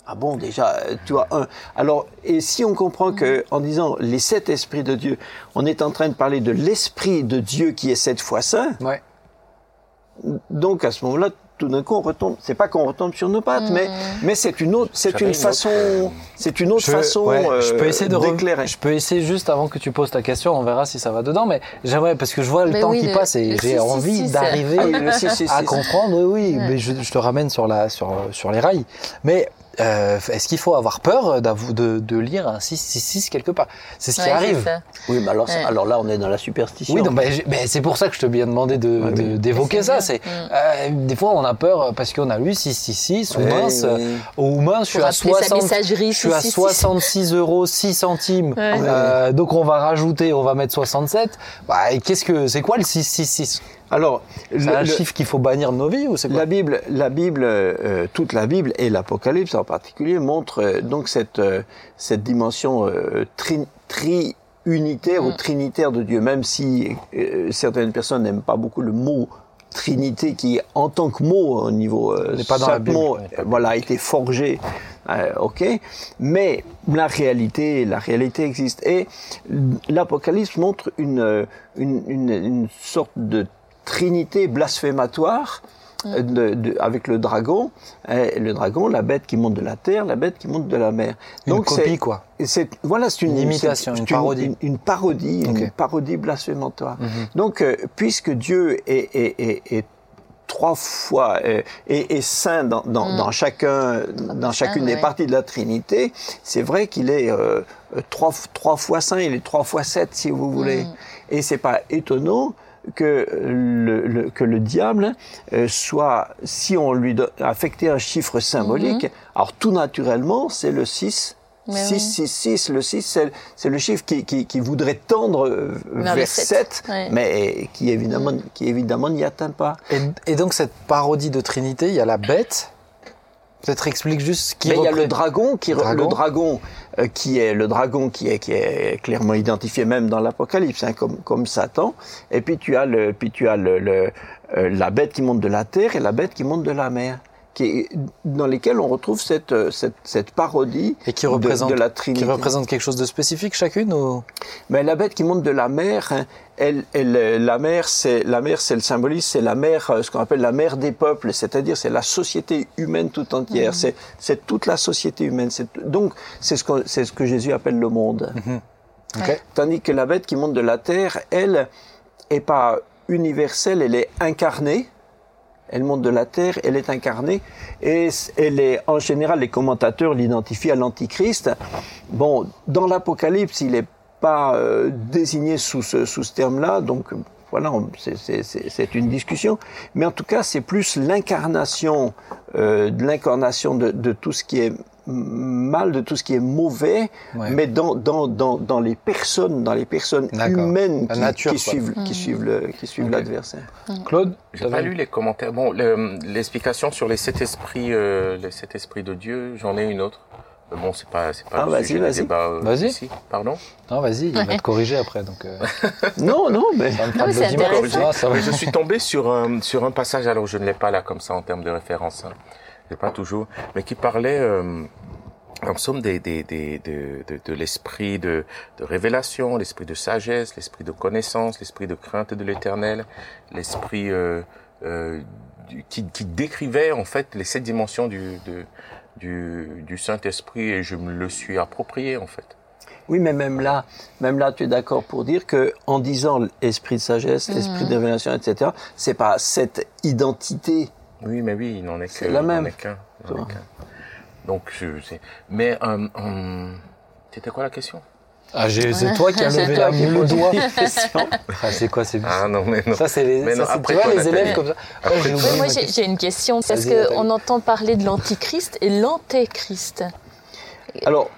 Ah bon, déjà, euh, tu as un. Alors, et si on comprend que, en disant les sept esprits de Dieu, on est en train de parler de l'esprit de Dieu qui est sept fois saint, Ouais. donc à ce moment-là, tout d'un coup, on retombe. C'est pas qu'on retombe sur nos pattes, mais mais c'est une autre, c'est une une autre, façon, euh, c'est une autre Je- façon ouais, je peux euh, essayer de re- d'éclairer. Je peux essayer juste avant que tu poses ta question, on verra si ça va dedans, mais j'aimerais parce que je vois le Mais temps oui, qui le- passe et j'ai 666, envie d'arriver Ah oui, le 666. à comprendre. Oui, oui, Ouais. mais je, je te ramène sur la sur sur les rails. Mais euh, est-ce qu'il faut avoir peur d'avou- de, de lire un 666 quelque part? C'est ce qui Ouais, arrive. Oui, mais alors, Ouais. alors là, on est dans la superstition. Oui, donc, ben, ben, c'est pour ça que je te bien demandé de- Ouais, de- oui. d'évoquer C'est ça. C'est Mm. euh, des fois on a peur parce qu'on a lu 666 ou Ouais, mince ouais. ou mince. Je suis à appeler sa 60, messagerie je suis à 666. 66 euros 6 centimes. Ouais. Euh, donc on va rajouter, on va mettre 67. Bah, et qu'est-ce que c'est quoi le 666 Alors, C'est le- un le- chiffre qu'il faut bannir de nos vies ou c'est quoi? La Bible, la Bible, euh, toute la Bible et l'Apocalypse en particulier montrent euh, donc cette euh, cette dimension euh, tri, tri-unitaire ou trinitaire de Dieu, même si euh, certaines personnes n'aiment pas beaucoup le mot Trinité qui, en tant que mot au niveau euh, pas dans la Bible, simplement, ouais. euh, voilà, a été forgé, euh, ok. Mais la réalité, la réalité existe et l'Apocalypse montre une, une, une, une sorte de trinité blasphématoire euh, de- de- avec le dragon, euh, le dragon, la bête qui monte de la terre, la bête qui monte de la mer. Une c'est- copie quoi. c'est voilà, c'est une, Une imitation, une parodie. Une, une parodie, une Ok. parodie blasphématoire. Mhm. Donc, euh, puisque Dieu est, est, est, est trois fois euh, est, est saint dans, dans, Mm. dans chacun dans chacune saint, des ouais. parties de la Trinité, c'est vrai qu'il est euh, euh, trois trois fois saint, il est trois fois sept si vous voulez. Mm. Et c'est pas étonnant que le, le- que le diable euh, soit, si on lui affectait un chiffre symbolique, alors tout naturellement, c'est le 6. Mm-hmm. Mais 6, oui. 6, 6, le 6, c'est, c'est le chiffre qui, qui, qui voudrait tendre euh, Vers vers, le sept. 7, Ouais. mais qui évidemment, qui évidemment n'y atteint pas. Et, et donc cette parodie de Trinité, il y a la bête. Peut-être explique juste ce qui Mais il y a le dragon qui, Dragon. le dragon euh, qui est le dragon qui est qui est clairement identifié même dans l'Apocalypse, hein, comme comme Satan. Et puis tu as le puis tu as le, le, euh, la bête qui monte de la terre et la bête qui monte de la mer, qui est, dans lesquelles on retrouve cette euh, cette, cette parodie et qui de- représente, de, la qui Trinité. représente quelque chose de spécifique chacune ou? Mais la bête qui monte de la mer, hein, elle, elle, euh, la mer, c'est la mer, c'est le symbolisme, c'est la mer, euh, ce qu'on appelle la mer des peuples, c'est-à-dire c'est la société humaine tout entière, c'est c'est toute la société humaine. C'est donc c'est ce que c'est ce que Jésus appelle le monde. Ok. Tandis que la bête qui monte de la terre, elle est pas universelle, elle est incarnée. Elle monte de la terre, elle est incarnée, et elle est, en général, les commentateurs l'identifient à l'Antichrist. Bon, dans l'Apocalypse, il n'est pas euh, désigné sous ce, sous ce terme-là, donc voilà, c'est- une discussion. Mais en tout cas, c'est plus l'incarnation, euh, l'incarnation de tout ce qui est mal, de tout ce qui est mauvais, Ouais. mais dans, dans, dans, dans les personnes, dans les personnes humaines La qui, nature, qui quoi. suivent, qui suivent le, qui suivent l'adversaire. Claude J'ai pas lu les commentaires. Bon, le- l'explication sur les sept esprits, euh, les sept esprits de Dieu, j'en ai une autre. Mais bon, c'est pas, c'est pas Ah, le vas-y, sujet du vas-y. débat euh, Vas-y. ici. Pardon? Non, vas-y, il va te corriger après. Donc, euh, [LAUGHS] Non, non, mais ça me Non, mais intéressant. Mais je suis tombé sur un, sur un passage, alors je ne l'ai pas là comme ça en termes de référence, hein. J'ai pas toujours, mais qui parlait euh, en somme des, des, des, de, de, de l'esprit de, de révélation, l'esprit de sagesse, l'esprit de connaissance, l'esprit de crainte de l'éternel, l'esprit euh, euh, qui, qui décrivait en fait les sept dimensions du, de, du, du Saint-Esprit et je me le suis approprié en fait. Oui, mais même là, même là, tu es d'accord pour dire que en disant esprit de sagesse, esprit de révélation, etc., c'est pas cette identité. Oui, mais oui, il n'en est que, C'est la même. qu'un. qu'un. Donc, mais euh, euh, c'était quoi la question? Ah, c'est toi qui as [LAUGHS] levé toi la qui le doigt. [LAUGHS] Ah, c'est quoi c'est Ah non, mais non. Ça, c'est les, Mais ça, après tu vois, toi, les élèves comme ça. Après Oui, moi j'ai une question parce qu'on entend parler de l'antichrist et l'antéchrist. Alors,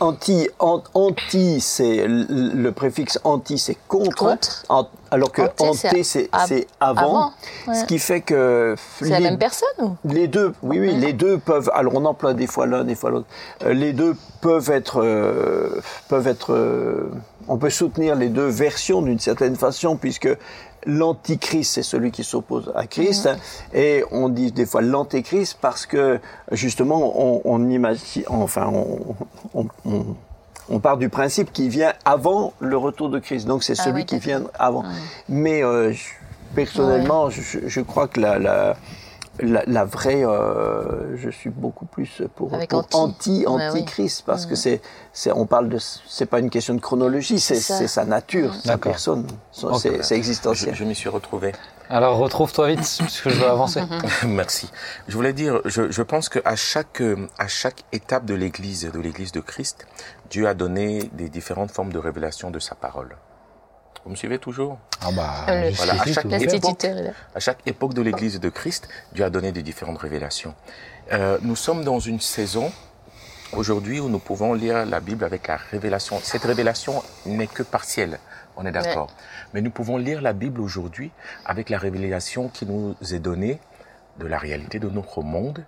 anti, an- anti, c'est le préfixe anti, c'est contre. Contre. An- alors que Anté, c'est avant. avant, ouais. Ce qui fait que C'est la les- même personne ou? Les deux, oui, oui, les deux peuvent. Alors on emploie des fois l'un, des fois l'autre. Euh, les deux peuvent être, euh, peuvent être. euh, on peut soutenir les deux versions d'une certaine façon, puisque l'antichrist c'est celui qui s'oppose à Christ, hein, et on dit des fois l'antéchrist parce que justement on, on imagine, enfin on, on, part du principe qu'il vient avant le retour de Christ, donc c'est Ah celui oui, qui vient avant. Mais euh, personnellement, je, je crois que la, la la, la vraie, euh, je suis beaucoup plus pour, Avec pour anti. anti, anti-Christ, parce que Mhm. c'est, c'est, on parle de, c'est pas une question de chronologie, c'est, C'est sa nature, sa personne, son- Ok. c'est, c'est Je, existentiel. je m'y suis retrouvé. Alors retrouve-toi vite, [LAUGHS] parce que je dois avancer. Merci. Je voulais dire, je, je pense qu'à chaque, euh, à chaque étape de l'Église, de l'Église de Christ, Dieu a donné des différentes formes de révélation de sa parole. Vous me suivez toujours Ah bah, Euh, Voilà, à chaque époque. À chaque époque de l'Église de Christ, Dieu a donné des différentes révélations. Euh, nous sommes dans une saison aujourd'hui où nous pouvons lire la Bible avec la révélation. Cette révélation n'est que partielle, on est d'accord. Mais nous pouvons lire la Bible aujourd'hui avec la révélation qui nous est donnée de la réalité de notre monde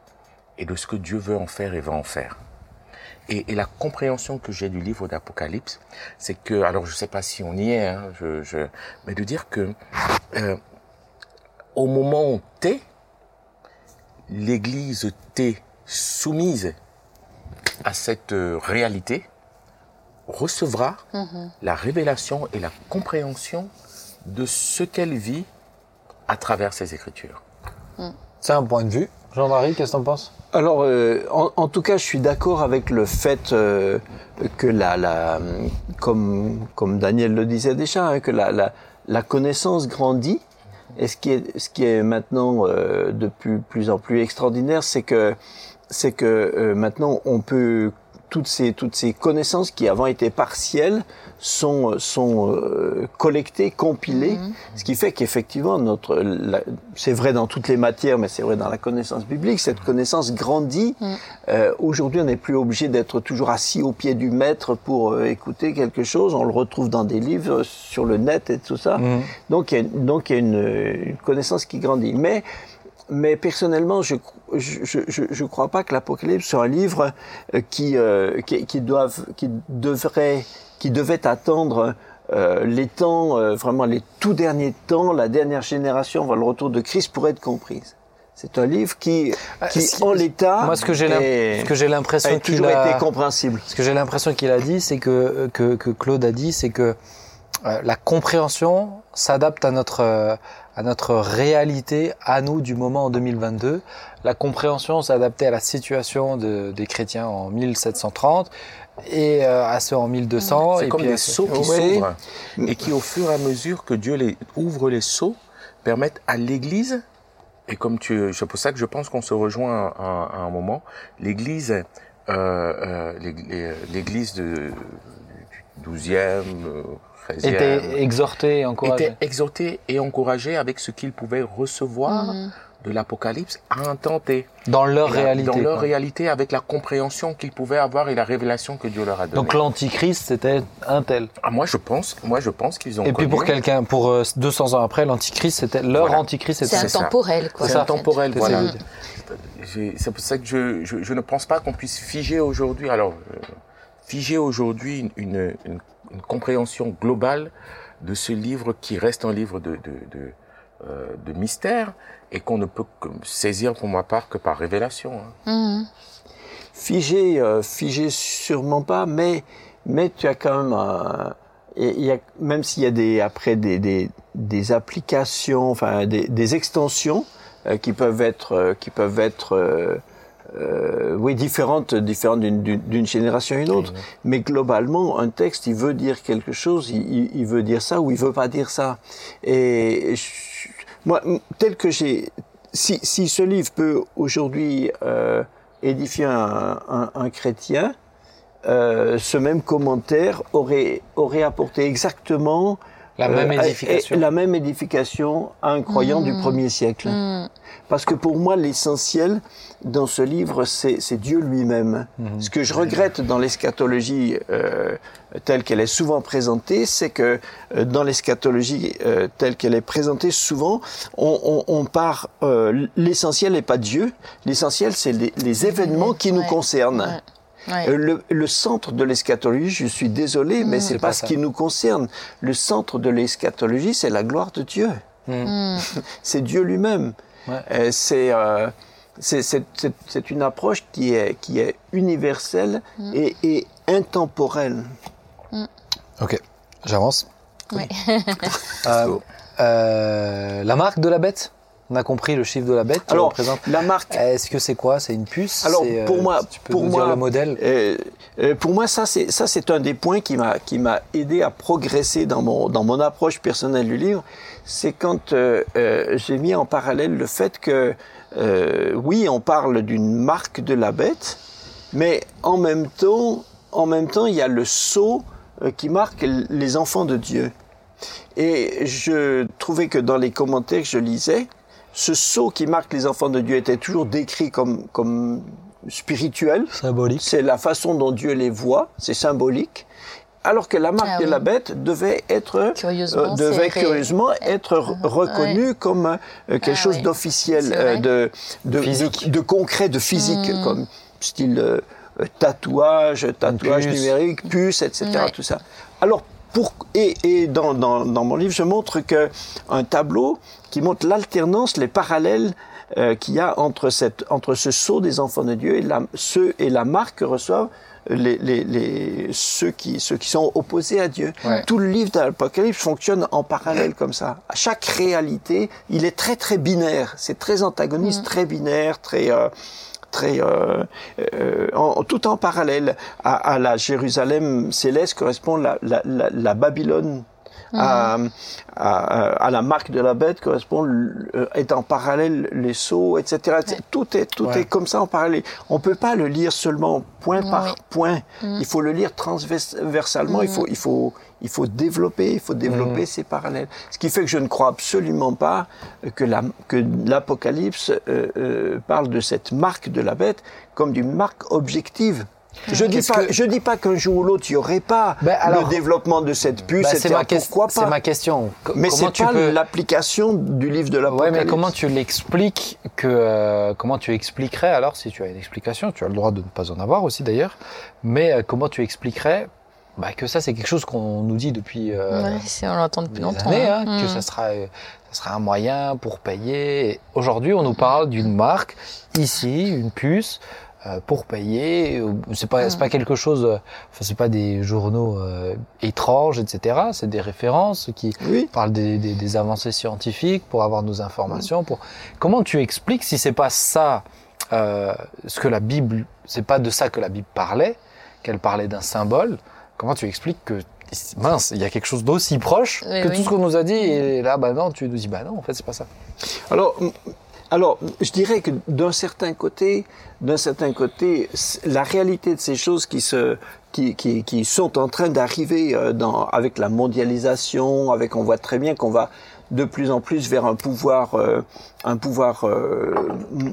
et de ce que Dieu veut en faire et va en faire. Et, et la compréhension que j'ai du livre d'Apocalypse, c'est que, alors je ne sais pas si on y est, hein, je, je, mais de dire que euh, au moment T, l'Église T soumise à cette euh, réalité recevra la révélation et la compréhension de ce qu'elle vit à travers ces Écritures. C'est un point de vue. Jean-Marie, qu'est-ce que t'en penses? Alors, euh, en, en tout cas, je suis d'accord avec le fait euh, que la, la, comme, comme Daniel le disait déjà, hein, que la, la, la connaissance grandit. Et ce qui est, ce qui est maintenant euh, de plus, plus en plus extraordinaire, c'est que, c'est que euh, maintenant on peut toutes ces toutes ces connaissances qui avant étaient partielles sont sont euh, collectées, compilées, ce qui fait qu'effectivement notre la- c'est vrai dans toutes les matières, mais c'est vrai dans la connaissance biblique, cette connaissance grandit. Euh, Aujourd'hui, on n'est plus obligé d'être toujours assis au pied du maître pour euh, écouter quelque chose. On le retrouve dans des livres, sur le net et tout ça. Mhm. Donc, il y a, donc il y a une, une connaissance qui grandit. Mais, mais personnellement, je je, je, je, je crois pas que l'Apocalypse soit un livre euh, qui, euh, qui, qui, doivent, qui devrait, qui devait attendre euh, les temps, euh, vraiment les tout derniers temps, la dernière génération, voilà, le retour de Christ pour être comprise. C'est un livre qui, qui si- en l'état, Moi, ce que j'ai ce que j'ai l'impression a qu'il toujours a... été compréhensible. Ce que j'ai l'impression qu'il a dit, c'est que, que, que Claude a dit, c'est que euh, la compréhension s'adapte à notre, euh, à notre réalité, à nous, du moment en 2022. La compréhension s'adaptait à la situation de, des chrétiens en 1730 et euh, à ceux en 1200. C'est comme puis des seaux qui s'ouvrent et qui, au fur et à mesure que Dieu les ouvre les seaux, permettent à l'Église, et comme tu, c'est pour ça que je pense qu'on se rejoint à, un moment, l'Église, euh, euh, l'Église de, du 12e, euh, 13e, était exhorté et encouragé. était exhortée et encouragée avec ce qu'ils pouvaient recevoir de l'Apocalypse à T. Dans leur la- réalité. Dans leur quoi. réalité, avec la compréhension qu'ils pouvaient avoir et la révélation que Dieu leur a donnée. Donc l'antichrist, c'était un tel. Ah, moi, je pense, moi, je pense qu'ils ont. Et puis pour quelqu'un, pour euh, 200 ans après, l'antichrist, c'était leur Voilà. antichrist, C'est intemporel, quoi. C'est intemporel, C'est voilà. C'est pour ça que je, je, je ne pense pas qu'on puisse figer aujourd'hui, alors, euh, figer aujourd'hui une, une, une, une compréhension globale de ce livre qui reste un livre de, de, de, euh, de mystère et qu'on ne peut que saisir pour ma part que par révélation. hein. Mhm. Figé, euh, figé sûrement pas, mais mais tu as quand même un- il y a même s'il y a des après des des, des applications, enfin des, des extensions euh, qui peuvent être euh, qui peuvent être euh, oui différentes différentes d'une- génération à une autre. Mais globalement, un texte, il veut dire quelque chose, il, il- il veut dire ça ou il veut pas dire ça. Et je- moi, tel que j'ai, si, si ce livre peut aujourd'hui euh, édifier un, un- un chrétien, euh, ce même commentaire aurait, aurait apporté exactement La même euh, édification. et- La même édification à un croyant du premier siècle. Mhm. Parce que pour moi, l'essentiel dans ce livre, c'est c'est Dieu lui-même. Ce que je regrette dans l'eschatologie euh, telle qu'elle est souvent présentée, c'est que euh, dans l'eschatologie euh, telle qu'elle est présentée, souvent, on, on, on part, euh, l'essentiel n'est pas Dieu, l'essentiel, c'est les, les événements qui nous Ouais. concernent. Ouais. Ouais. Euh, Le, le centre de l'eschatologie, je suis désolé, mais c'est pas, pas ce qui nous concerne. Le centre de l'eschatologie, c'est la gloire de Dieu. Mhm. [LAUGHS] C'est Dieu lui-même. Ouais. Euh, c'est euh, c'est- une approche qui est, qui est universelle et, et intemporelle. Ok, j'avance. [LAUGHS] Euh, euh, la marque de la bête? On a compris le chiffre de la bête. Alors, représente. la marque, Est-ce que c'est quoi? C'est une puce? Alors, C'est, euh, pour moi- tu peux pour nous moi- dire le modèle. Euh, euh, pour moi, ça c'est ça c'est un des points qui m'a qui m'a aidé à progresser dans mon dans mon approche personnelle du livre. C'est quand j'ai mis en parallèle le fait que oui, on parle d'une marque de la bête, mais en même temps, en même temps, il y a le sceau qui marque les enfants de Dieu. Et je trouvais que dans les commentaires que je lisais, ce sceau qui marque les enfants de Dieu était toujours décrit comme comme spirituel. Symbolique. C'est la façon dont Dieu les voit, c'est symbolique. Alors que la marque Ah de la bête devait être Curieusement, euh, devait c'est ré- curieusement être re- reconnue comme euh, quelque Ah chose oui. d'officiel, euh, de, de, Physique. de, de concret, de physique, Mm. comme style tatouage, tatouage puce. numérique, puce, etc. Ouais. Tout ça. Alors pour et, et dans, dans, dans mon livre, je montre que un tableau qui montre l'alternance, les parallèles euh, qu'il y a entre cette entre ce sceau des enfants de Dieu et la ceux et la marque que reçoivent les, les, les ceux qui ceux qui sont opposés à Dieu. Ouais. Tout le livre d'Apocalypse fonctionne en parallèle comme ça. À chaque réalité, il est très très binaire. C'est très antagoniste, très binaire, très euh, très euh, euh, en- tout en parallèle à, à la Jérusalem céleste correspond la, la, la, la Babylone. À, à, à la marque de la bête correspond euh, est en parallèle les sceaux etc tout est tout Ouais. est comme ça en parallèle. On peut pas le lire seulement point par point. Il faut le lire transversalement. Il faut il faut il faut développer il faut développer ces parallèles. Ce qui fait que je ne crois absolument pas que la que l'Apocalypse euh, euh, parle de cette marque de la bête comme d'une marque objective. Je dis Qu'est-ce pas, que- je dis pas qu'un jour ou l'autre il y aurait pas Ben, alors- le développement de cette puce, Bah, c'est ma, ma question. Mais c'est pas peux... l'application du livre de Ouais, l'Apocalypse. mais comment tu l'expliques que euh, comment tu expliquerais alors si tu as une explication, tu as le droit de ne pas en avoir aussi d'ailleurs, mais euh, comment tu expliquerais bah, que ça c'est quelque chose qu'on nous dit depuis euh, Ouais, c'est- on l'entend depuis des longtemps. années, hein. hein, que Mm. ça sera euh, ça sera un moyen pour payer. Aujourd'hui, on nous parle d'une marque ici, une puce. euh, pour payer, c'est pas c'est pas quelque chose, euh, enfin c'est pas des journaux euh, étranges, etc. C'est des références qui Oui. parle des, des, des avancées scientifiques pour avoir nos informations. Pour comment tu expliques si c'est pas ça euh, ce que la Bible, c'est pas de ça que la Bible parlait, qu'elle parlait d'un symbole. Comment tu expliques que mince, il y a quelque chose d'aussi proche que oui. tout ce qu'on nous a dit et là bah non, tu nous dis bah non, en fait c'est pas ça. Alors, alors, je dirais que d'un certain côté, d'un certain côté, la réalité de ces choses qui se, qui, qui, qui sont en train d'arriver euh, dans, avec la mondialisation, avec, on voit très bien qu'on va de plus en plus vers un pouvoir, euh, un pouvoir euh,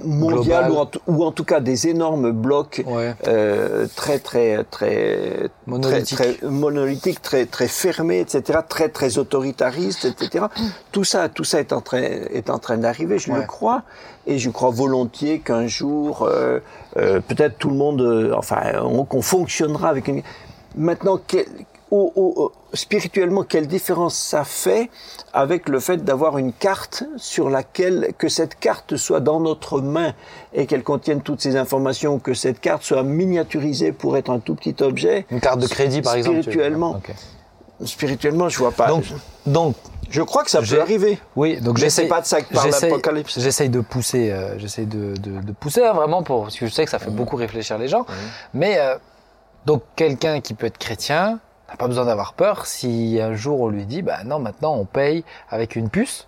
mondial ou en, t- ou en tout cas des énormes blocs Ouais. euh, très très très Monolithique. très, très monolithique, très très fermé, etc., très très autoritariste, etc. Tout ça, tout ça est en train est en train d'arriver. Je le crois et je crois volontiers qu'un jour, euh, euh, peut-être tout le monde, euh, enfin, on- qu'on fonctionnera avec une. Maintenant, quel- au- au- spirituellement, quelle différence ça fait avec le fait d'avoir une carte sur laquelle que cette carte soit dans notre main et qu'elle contienne toutes ces informations, que cette carte soit miniaturisée pour être un tout petit objet. Une carte de crédit par exemple. tu- Spirituellement. Spirituellement, je vois pas. Donc donc je crois que ça peut arriver. oui, donc j'essaie pas de ça j'essaie- l'Apocalypse. J'essaye de pousser, euh, j'essaye de, de, de pousser hein, vraiment pour parce que je sais que ça fait beaucoup réfléchir les gens. Mais euh, donc quelqu'un qui peut être chrétien n'a pas besoin d'avoir peur si un jour on lui dit bah non maintenant on paye avec une puce.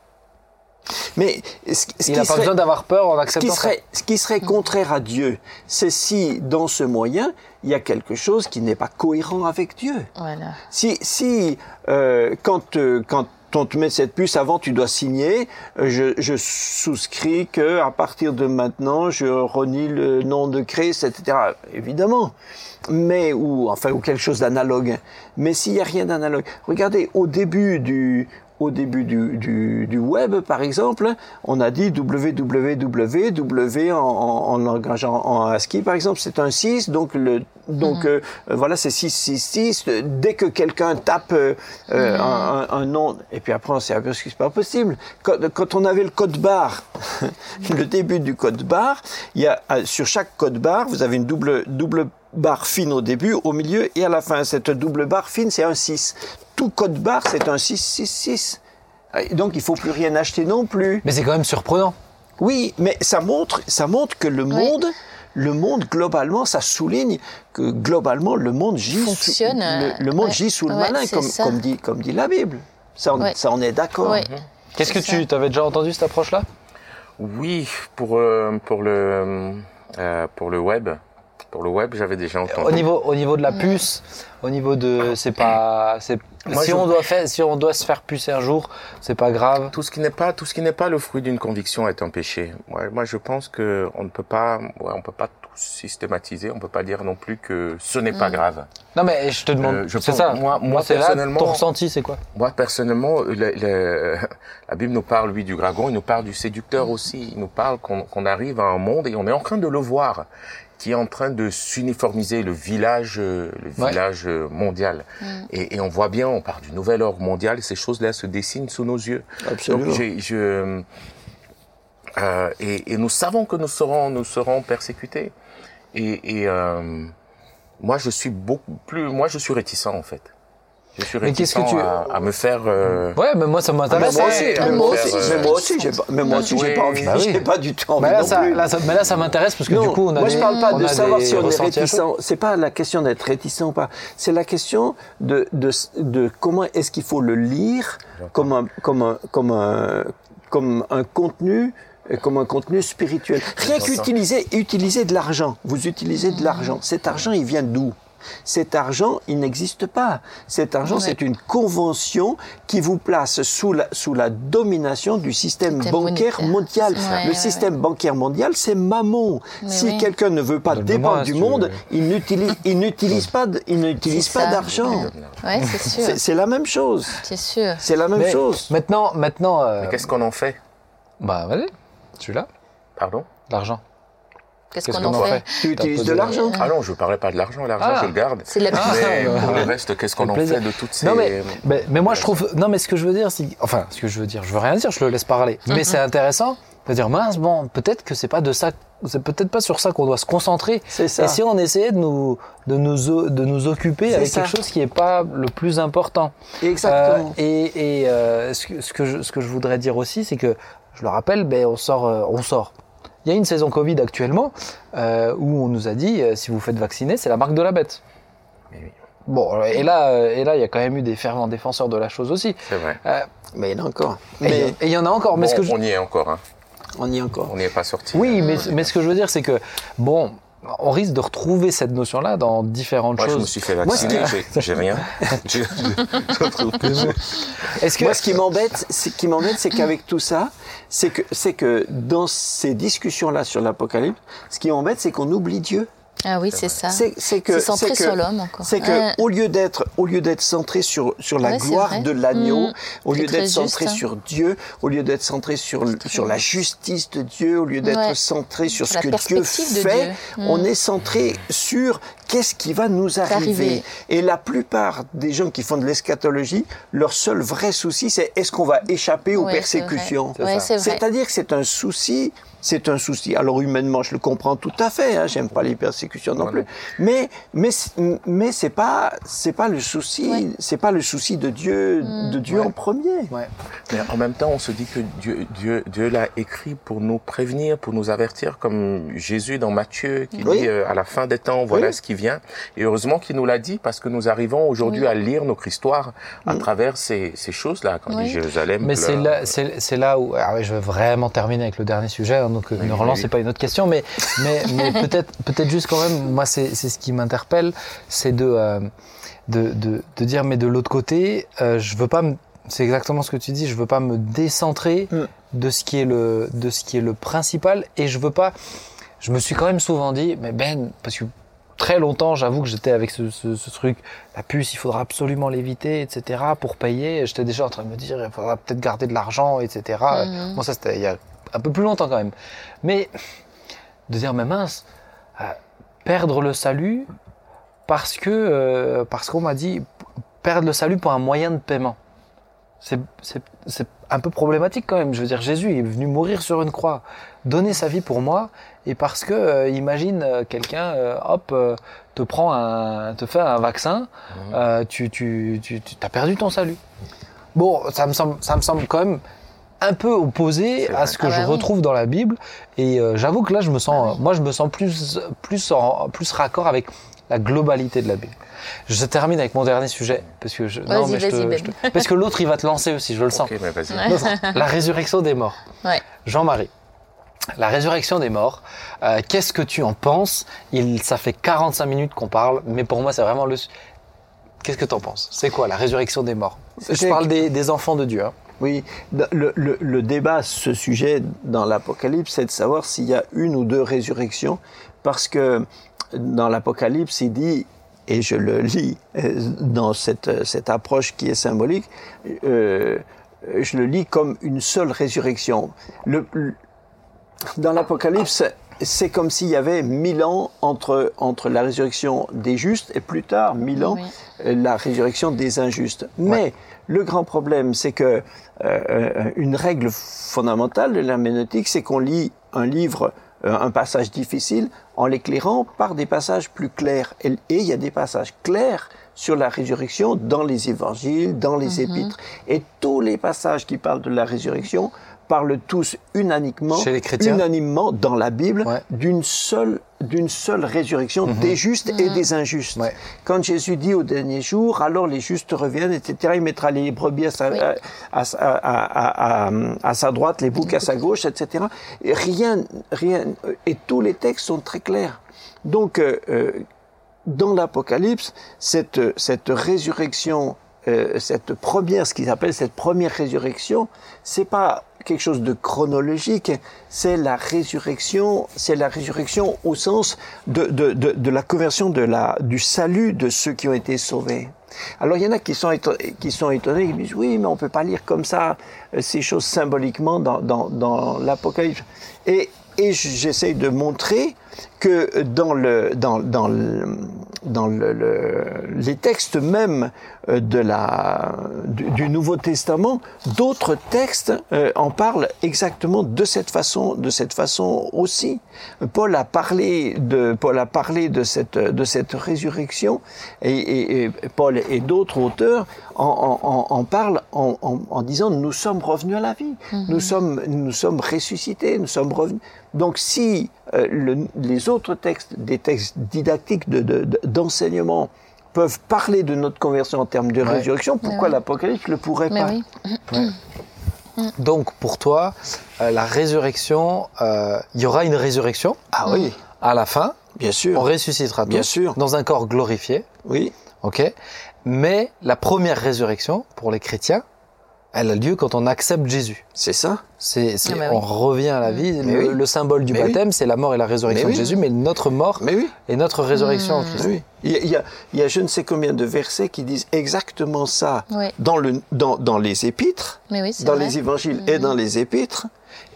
Mais ce, ce Il qui n'a pas serait- besoin d'avoir peur en Ce acceptant qui, serait, ce qui serait contraire à Dieu, c'est si dans ce moyen, il y a quelque chose qui n'est pas cohérent avec Dieu. Voilà. Si, si euh, quand, euh, quand on te met cette puce, avant tu dois signer, euh, je, je souscris que à partir de maintenant, je renie le nom de Christ, etc. Évidemment. Mais, ou, enfin, ou quelque chose d'analogue. Mais s'il n'y a rien d'analogue. Regardez, au début du, au début du, du, du web, par exemple, on a dit www, W en, en, en langage en, en ASCII, par exemple, c'est un 6, donc le, donc euh, voilà, c'est 666. Dès que quelqu'un tape euh, euh, un, nom, et puis après on s'est aperçu que c'est pas possible. Quand, quand on avait le code barre, [LAUGHS] le début du code barre, il y a euh, sur chaque code barre, vous avez une double double barre fine au début, au milieu et à la fin. Cette double barre fine, c'est un 6. Tout code barre, c'est un 666. Et Donc il faut plus rien acheter non plus. Mais c'est quand même surprenant. Oui, mais ça montre, ça montre que le monde, le monde globalement, ça souligne que globalement le monde gît, sous, Fonctionne, euh, le, le monde ouais. gît sous le Ouais, malin, comme, dit, comme dit la Bible. Ça, on, Ouais. ça, on est d'accord. Ouais. Qu'est-ce que tu avais déjà entendu cette approche-là? Oui, pour euh, pour le euh, pour le web, pour le web, j'avais déjà entendu. Au niveau, au niveau de la puce, au niveau de, c'est pas, c'est, Moi, si je- on doit faire, si on doit se faire pucer un jour, c'est pas grave. Tout ce qui n'est pas tout ce qui n'est pas le fruit d'une conviction est un péché. Ouais, moi, je pense que on ne peut pas ouais, on peut pas tout systématiser. On peut pas dire non plus que ce n'est pas grave. Non mais je te demande, Euh, c'est ça. moi- moi, c'est là, personnellement- ton ressenti, c'est quoi? Moi, personnellement, le- le- [LAUGHS] la Bible nous parle, lui, du dragon, il nous parle du séducteur aussi. Il nous parle qu'on qu'on arrive à un monde, et on est en train de le voir, qui est en train de s'uniformiser, le village, euh, le Ouais. village euh, mondial. Et, et on voit bien, on part du nouvel ordre mondial, et ces choses-là se dessinent sous nos yeux. Absolument. Donc, j'ai- je, euh, et, et nous savons que nous serons, nous serons persécutés. Et, et euh, moi, je suis beaucoup plus, moi, je suis réticent en fait. Je suis Mais qu'est-ce réticent que tu- à, à me faire. euh, Ouais, mais moi ça m'intéresse. mais moi aussi, mais moi aussi, j'ai pas, mais moi aussi, j'ai pas envie, Bah oui. j'ai pas du tout envie Mais là, non ça, plus. là, ça- mais là, ça m'intéresse parce que non, du coup, on a moi des, je parle pas de savoir si on est réticent. C'est pas la question d'être réticent ou pas. C'est la question de, de, de comment est-ce qu'il faut le lire comme un, comme un, comme un, comme un contenu comme un contenu spirituel. Rien qu'utiliser utiliser de l'argent. Vous utilisez de l'argent. Cet argent, il vient d'où? Cet argent, il n'existe pas. Cet argent, Ouais. c'est une convention qui vous place sous la, sous la domination du système Système bancaire monétaire. mondial. Ouais, le ouais, système bancaire mondial, c'est mammon. Mais si oui. quelqu'un ne veut pas dépendre du veux. monde, il n'utilise, il n'utilise pas, de- il n'utilise C'est pas d'argent. Ouais, c'est la même chose. C'est sûr. C'est la même Mais chose. Maintenant, maintenant, euh, qu'est-ce qu'on en fait? Bah vas-y, tu là, Pardon? L'argent. Qu'est-ce qu'on en en fait Tu utilises de de- l'argent. Ah non, je ne parlais pas de l'argent. L'argent, Ah. je le garde. C'est la Mais Ah, pour le reste, qu'est-ce qu'on en plaisir. fait de toutes ces... Non mais, mais, mais moi je trouve, non mais ce que je veux dire, c'est, enfin ce que je veux dire, je veux rien dire, je le laisse parler. Mhm. Mais c'est intéressant de dire mince bon, peut-être que c'est pas de ça, c'est peut-être pas sur ça qu'on doit se concentrer. C'est ça. Et si on essayait de nous, de nous, de nous occuper avec ça. quelque chose qui est pas le plus important. Exactement. Euh, et et euh, ce, que, ce, que je, ce que je voudrais dire aussi, c'est que, je le rappelle, ben, on sort, euh, on sort. Il y a une saison Covid actuellement euh, où on nous a dit, euh, si vous faites vacciner, c'est la marque de la bête. Mais oui, Bon, et là, euh, et là, il y a quand même eu des fervents défenseurs de la chose aussi. c'est vrai. Euh, Mais il y en a encore. et Mais et il y en a encore. Mais Bon, ce que je... On y est encore. Hein. on y est encore. On n'y est pas sorti. Oui, mais, mais ce que je veux dire, c'est que, bon, on risque de retrouver cette notion-là dans différentes Moi, je me choses. suis fait Moi, ce vacciner. J'ai rien. [LAUGHS] Je- Est-ce que, Moi, ce qui m'embête, ce qui m'embête, c'est qu'avec tout ça, c'est que, c'est que dans ces discussions-là sur l'Apocalypse, ce qui m'embête, c'est qu'on oublie Dieu. Ah oui, c'est ça. C'est, c'est que, C'est centré c'est que- sur l'homme encore. C'est que Ouais. au lieu d'être, au lieu d'être centré sur sur la Ouais, gloire de l'agneau, Mhm. au lieu d'être centré hein. sur Dieu, au lieu d'être centré sur sur la justice de Dieu, au lieu d'être Ouais. centré sur ce La que Dieu fait, Dieu. on Mhm. est centré sur qu'est-ce qui va nous arriver. Arriver. Et la plupart des gens qui font de l'eschatologie, leur seul vrai souci, c'est est-ce qu'on va échapper aux persécutions? Ouais, c'est vrai. C'est-à-dire que c'est un souci, c'est un souci. Alors humainement, je le comprends tout à fait. Hein, J'aime pas les persécutions non plus. Mais mais mais c'est pas c'est pas le souci, Ouais. c'est pas le souci de Dieu de Dieu Ouais. en premier. Ouais. Mais en même temps, on se dit que Dieu, Dieu, Dieu l'a écrit pour nous prévenir, pour nous avertir, comme Jésus dans Matthieu qui Oui. dit euh, à la fin des temps, voilà Oui. ce qui vient. Et heureusement qu'il nous l'a dit parce que nous arrivons aujourd'hui Oui. à lire notre histoire à Mm. travers ces, ces choses-là. Quand on Oui. dit Jérusalem, Mais c'est là, c'est, c'est là où. Ah oui, je veux vraiment terminer avec le dernier sujet, hein, donc euh, Oui, ne oui, relancez oui. pas une autre question, mais, mais, mais [LAUGHS] peut-être, peut-être juste quand même, moi, c'est, c'est ce qui m'interpelle, c'est de, euh, de, de, de dire, mais de l'autre côté, euh, je veux pas me. C'est exactement ce que tu dis, je veux pas me décentrer Mm. de, ce qui est le, de ce qui est le principal, et je veux pas. Je me suis quand même souvent dit, mais Ben, parce que très longtemps, j'avoue que j'étais avec ce, ce, ce truc, la puce, il faudra absolument l'éviter, etc. pour payer. J'étais déjà en train de me dire, il faudra peut-être garder de l'argent, etc. Mhm. Bon, ça, c'était il y a un peu plus longtemps quand même. Mais de dire, mais mince, euh, perdre le salut parce que euh, parce qu'on m'a dit perdre le salut pour un moyen de paiement. C'est un peu problématique quand même. Je veux dire, Jésus est venu mourir sur une croix, donner sa vie pour moi, et parce que euh, imagine euh, quelqu'un, hop, te prend un, te fait un vaccin, euh, tu tu tu tu as perdu ton salut. bon, ça me semble, ça me semble quand même un peu opposé à ce que Ah je bah oui. retrouve dans la Bible. Et euh, j'avoue que là, je me sens, Ah oui. moi, je me sens plus, plus, en, plus raccord avec la globalité de la Bible. Je termine avec mon dernier sujet parce que je, Vas-y, mais je te- Ben. je te- parce que l'autre, il va te lancer aussi, je le sens. L'autre, la résurrection des morts. Ouais. Jean-Marie. La résurrection des morts, euh, qu'est-ce que tu en penses? Il, Ça fait 45 minutes qu'on parle, mais pour moi, c'est vraiment le... Qu'est-ce que tu en penses? C'est quoi la résurrection des morts? Je parle des, des enfants de Dieu. hein. Oui, le, débat, ce sujet dans l'Apocalypse, c'est de savoir s'il y a une ou deux résurrections, parce que dans l'Apocalypse, il dit, et je le lis euh, dans cette, cette approche qui est symbolique, euh, je le lis comme une seule résurrection. Dans l'Apocalypse, c'est comme s'il y avait mille ans entre, entre la résurrection des justes et plus tard, mille ans, Oui. euh, la résurrection des injustes. Mais le grand problème, c'est que euh, une règle fondamentale de l'herméneutique, c'est qu'on lit un livre, euh, un passage difficile, en l'éclairant par des passages plus clairs. Et et il y a des passages clairs sur la résurrection dans les évangiles, dans les épîtres. Et tous les passages qui parlent de la résurrection parlent tous unanimement, Chez les chrétiens unanimement dans la Bible Ouais. d'une seule, d'une seule résurrection des justes et des injustes. Ouais. Quand Jésus dit au dernier jour, alors les justes reviennent, etc., il mettra les brebis à sa, Oui. à, à, à- à- à sa droite, les boucs à sa gauche, etc. Et rien, rien, et tous les textes sont très clairs. Donc, euh, euh, dans l'Apocalypse, cette, cette résurrection, euh, cette première, ce qu'ils appellent cette première résurrection, c'est pas quelque chose de chronologique, c'est la résurrection, c'est la résurrection au sens de, de, de, la conversion de la, du salut de ceux qui ont été sauvés. Alors il y en a qui sont, éton- qui sont étonnés, qui disent oui, mais on peut pas lire comme ça euh, ces choses symboliquement dans, dans, dans l'Apocalypse. Et, et j'essaye de montrer que dans, le, dans, dans, le, dans le, le- les textes même euh, de la, du, du Nouveau Testament, d'autres textes euh, en parlent exactement de cette façon, de cette façon aussi. Paul a parlé de, Paul a parlé de cette, de cette résurrection et, et- et Paul et d'autres auteurs en, en, en- en parlent en, disant nous sommes revenus à la vie, nous sommes, nous sommes ressuscités, nous sommes revenus. Donc si euh, le- les autres textes, des textes didactiques de- de- de- d'enseignement, peuvent parler de notre conversion en termes de Ouais. résurrection, pourquoi l'Apocalypse ne le pourrait Mais pas oui. Donc, pour toi, euh, la résurrection, euh, il y aura une résurrection Ah oui, à la fin. bien On sûr, ressuscitera tous Bien sûr. dans un corps glorifié. oui. Ok. Mais la première résurrection pour les chrétiens, elle a lieu quand on accepte Jésus. C'est ça. C'est, c'est- Ah bah oui. on revient à la vie. Mais Le, oui. le symbole du Mais oui. baptême, c'est la mort et la résurrection Mais de oui. Jésus, mais notre mort Mais oui. et notre résurrection en Mmh. Christ. Oui. Il y, a, il, y a, il y a je ne sais combien de versets qui disent exactement ça dans, le, dans, dans les épîtres, Mais oui, c'est dans vrai. les évangiles et dans les épîtres,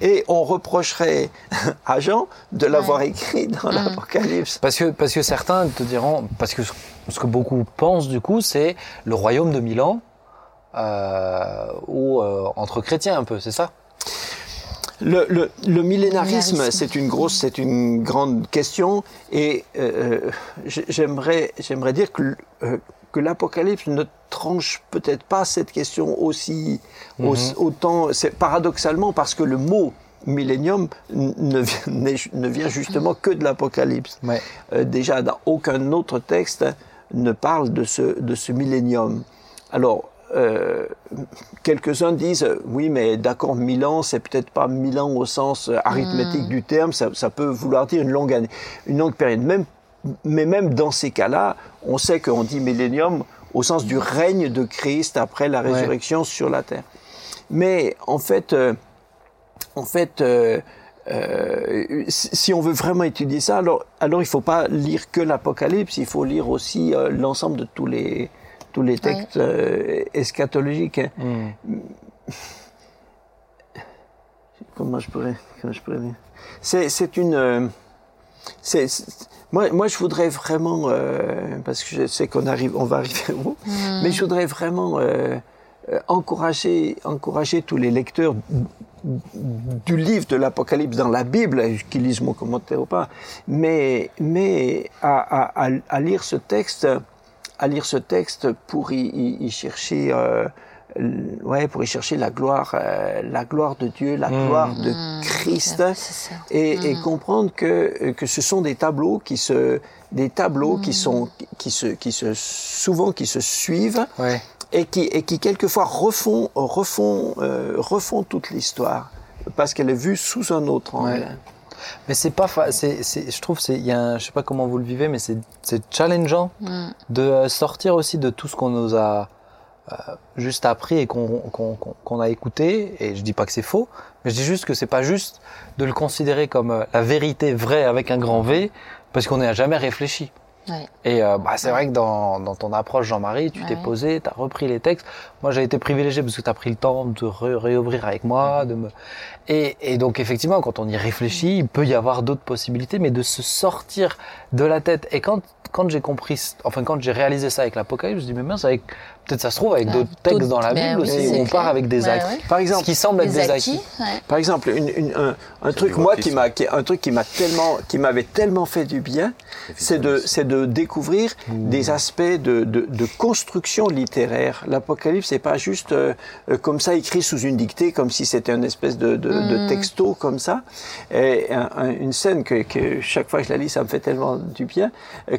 et on reprocherait [LAUGHS] à Jean de l'avoir écrit dans l'Apocalypse. Parce que, parce que certains te diront, parce que ce ce que beaucoup pensent du coup, c'est le royaume de Milan, ou euh, entre chrétiens un peu, c'est ça? Le, le, le millénarisme, Millénarisme. c'est une grosse, c'est une grande question, et euh, j'ai- j'aimerais, j'aimerais dire que, euh, que l'Apocalypse ne tranche peut-être pas cette question aussi, aussi- autant, c'est paradoxalement parce que le mot millénium ne, vient- [LAUGHS] n'est- ne vient justement que de l'Apocalypse. Ouais. Euh, déjà, dans aucun autre texte ne parle de ce, de ce millénium. Alors, euh, quelques-uns disent, euh, oui, mais d'accord, mille ans, c'est peut-être pas mille ans au sens euh, arithmétique du terme, ça, ça peut vouloir dire une longue année, une longue période. Même, mais même dans ces cas-là, on sait qu'on dit millénium au sens du règne de Christ après la Ouais. résurrection sur la terre. Mais en fait, euh, en fait, euh, euh, si on veut vraiment étudier ça, alors, alors il ne faut pas lire que l'Apocalypse, il faut lire aussi l'ensemble de tous les, tous les textes euh, eschatologiques. hein. Hmm. Comment je pourrais, comment je pourrais dire? C'est, c'est une. euh, c'est, c'est- moi, moi, je voudrais vraiment, euh, parce que je sais qu'on arrive, on va arriver au bout, mais je voudrais vraiment euh, euh, encourager, encourager tous les lecteurs du livre de l'Apocalypse dans la Bible, qui lisent mon commentaire ou pas, mais, mais à, à, à, à lire ce texte, à lire ce texte pour y, y- y chercher, euh, ouais, pour y chercher la gloire, euh, la gloire de Dieu, la Mm. gloire de Mm, Christ, et, et Mm. comprendre que que ce sont des tableaux qui se des tableaux qui sont qui se qui se souvent qui se suivent Ouais. et qui et qui quelquefois refont refont euh, refont toute l'histoire parce qu'elle est vue sous un autre angle. Ouais. Mais c'est pas, fa- c'est, c'est, je trouve, c'est, il y a, un- je sais pas comment vous le vivez, mais c'est, c'est challengeant Mm. de euh, sortir aussi de tout ce qu'on nous a euh, juste appris et qu'on, qu'on, qu'on- qu'on a écouté. Et je dis pas que c'est faux, mais je dis juste que c'est pas juste de le considérer comme euh, la vérité vraie avec un grand V, parce qu'on n'y a jamais réfléchi. Ouais. Et euh, bah, c'est vrai que dans, dans ton approche, Jean-Marie, tu t'es posé, tu as repris les textes. Moi, j'ai été privilégié parce que tu as pris le temps de ré- réouvrir avec moi. De me... et, et donc, effectivement, quand on y réfléchit, il peut y avoir d'autres possibilités, mais de se sortir de la tête. Et quand, quand j'ai compris, enfin, quand j'ai réalisé ça avec l'Apocalypse, je me dis, mais mince, avec, peut-être ça se trouve avec Ah, d'autres textes dans la ben Bible aussi, où on part avec des Ouais, acquis. ouais. Par Ce exemple, qui semble être des acquis, acquis. ouais. Par exemple, une, une- un, un truc moi qui m'a qui- un truc qui m'a tellement qui m'avait tellement fait du bien, c'est de c'est de découvrir des aspects de, de, de construction littéraire. L'Apocalypse c'est pas juste euh, euh, comme ça écrit sous une dictée, comme si c'était une espèce de, de, de texto comme ça. Et un- un- une scène que, que chaque fois que je la lis, ça me fait tellement du bien.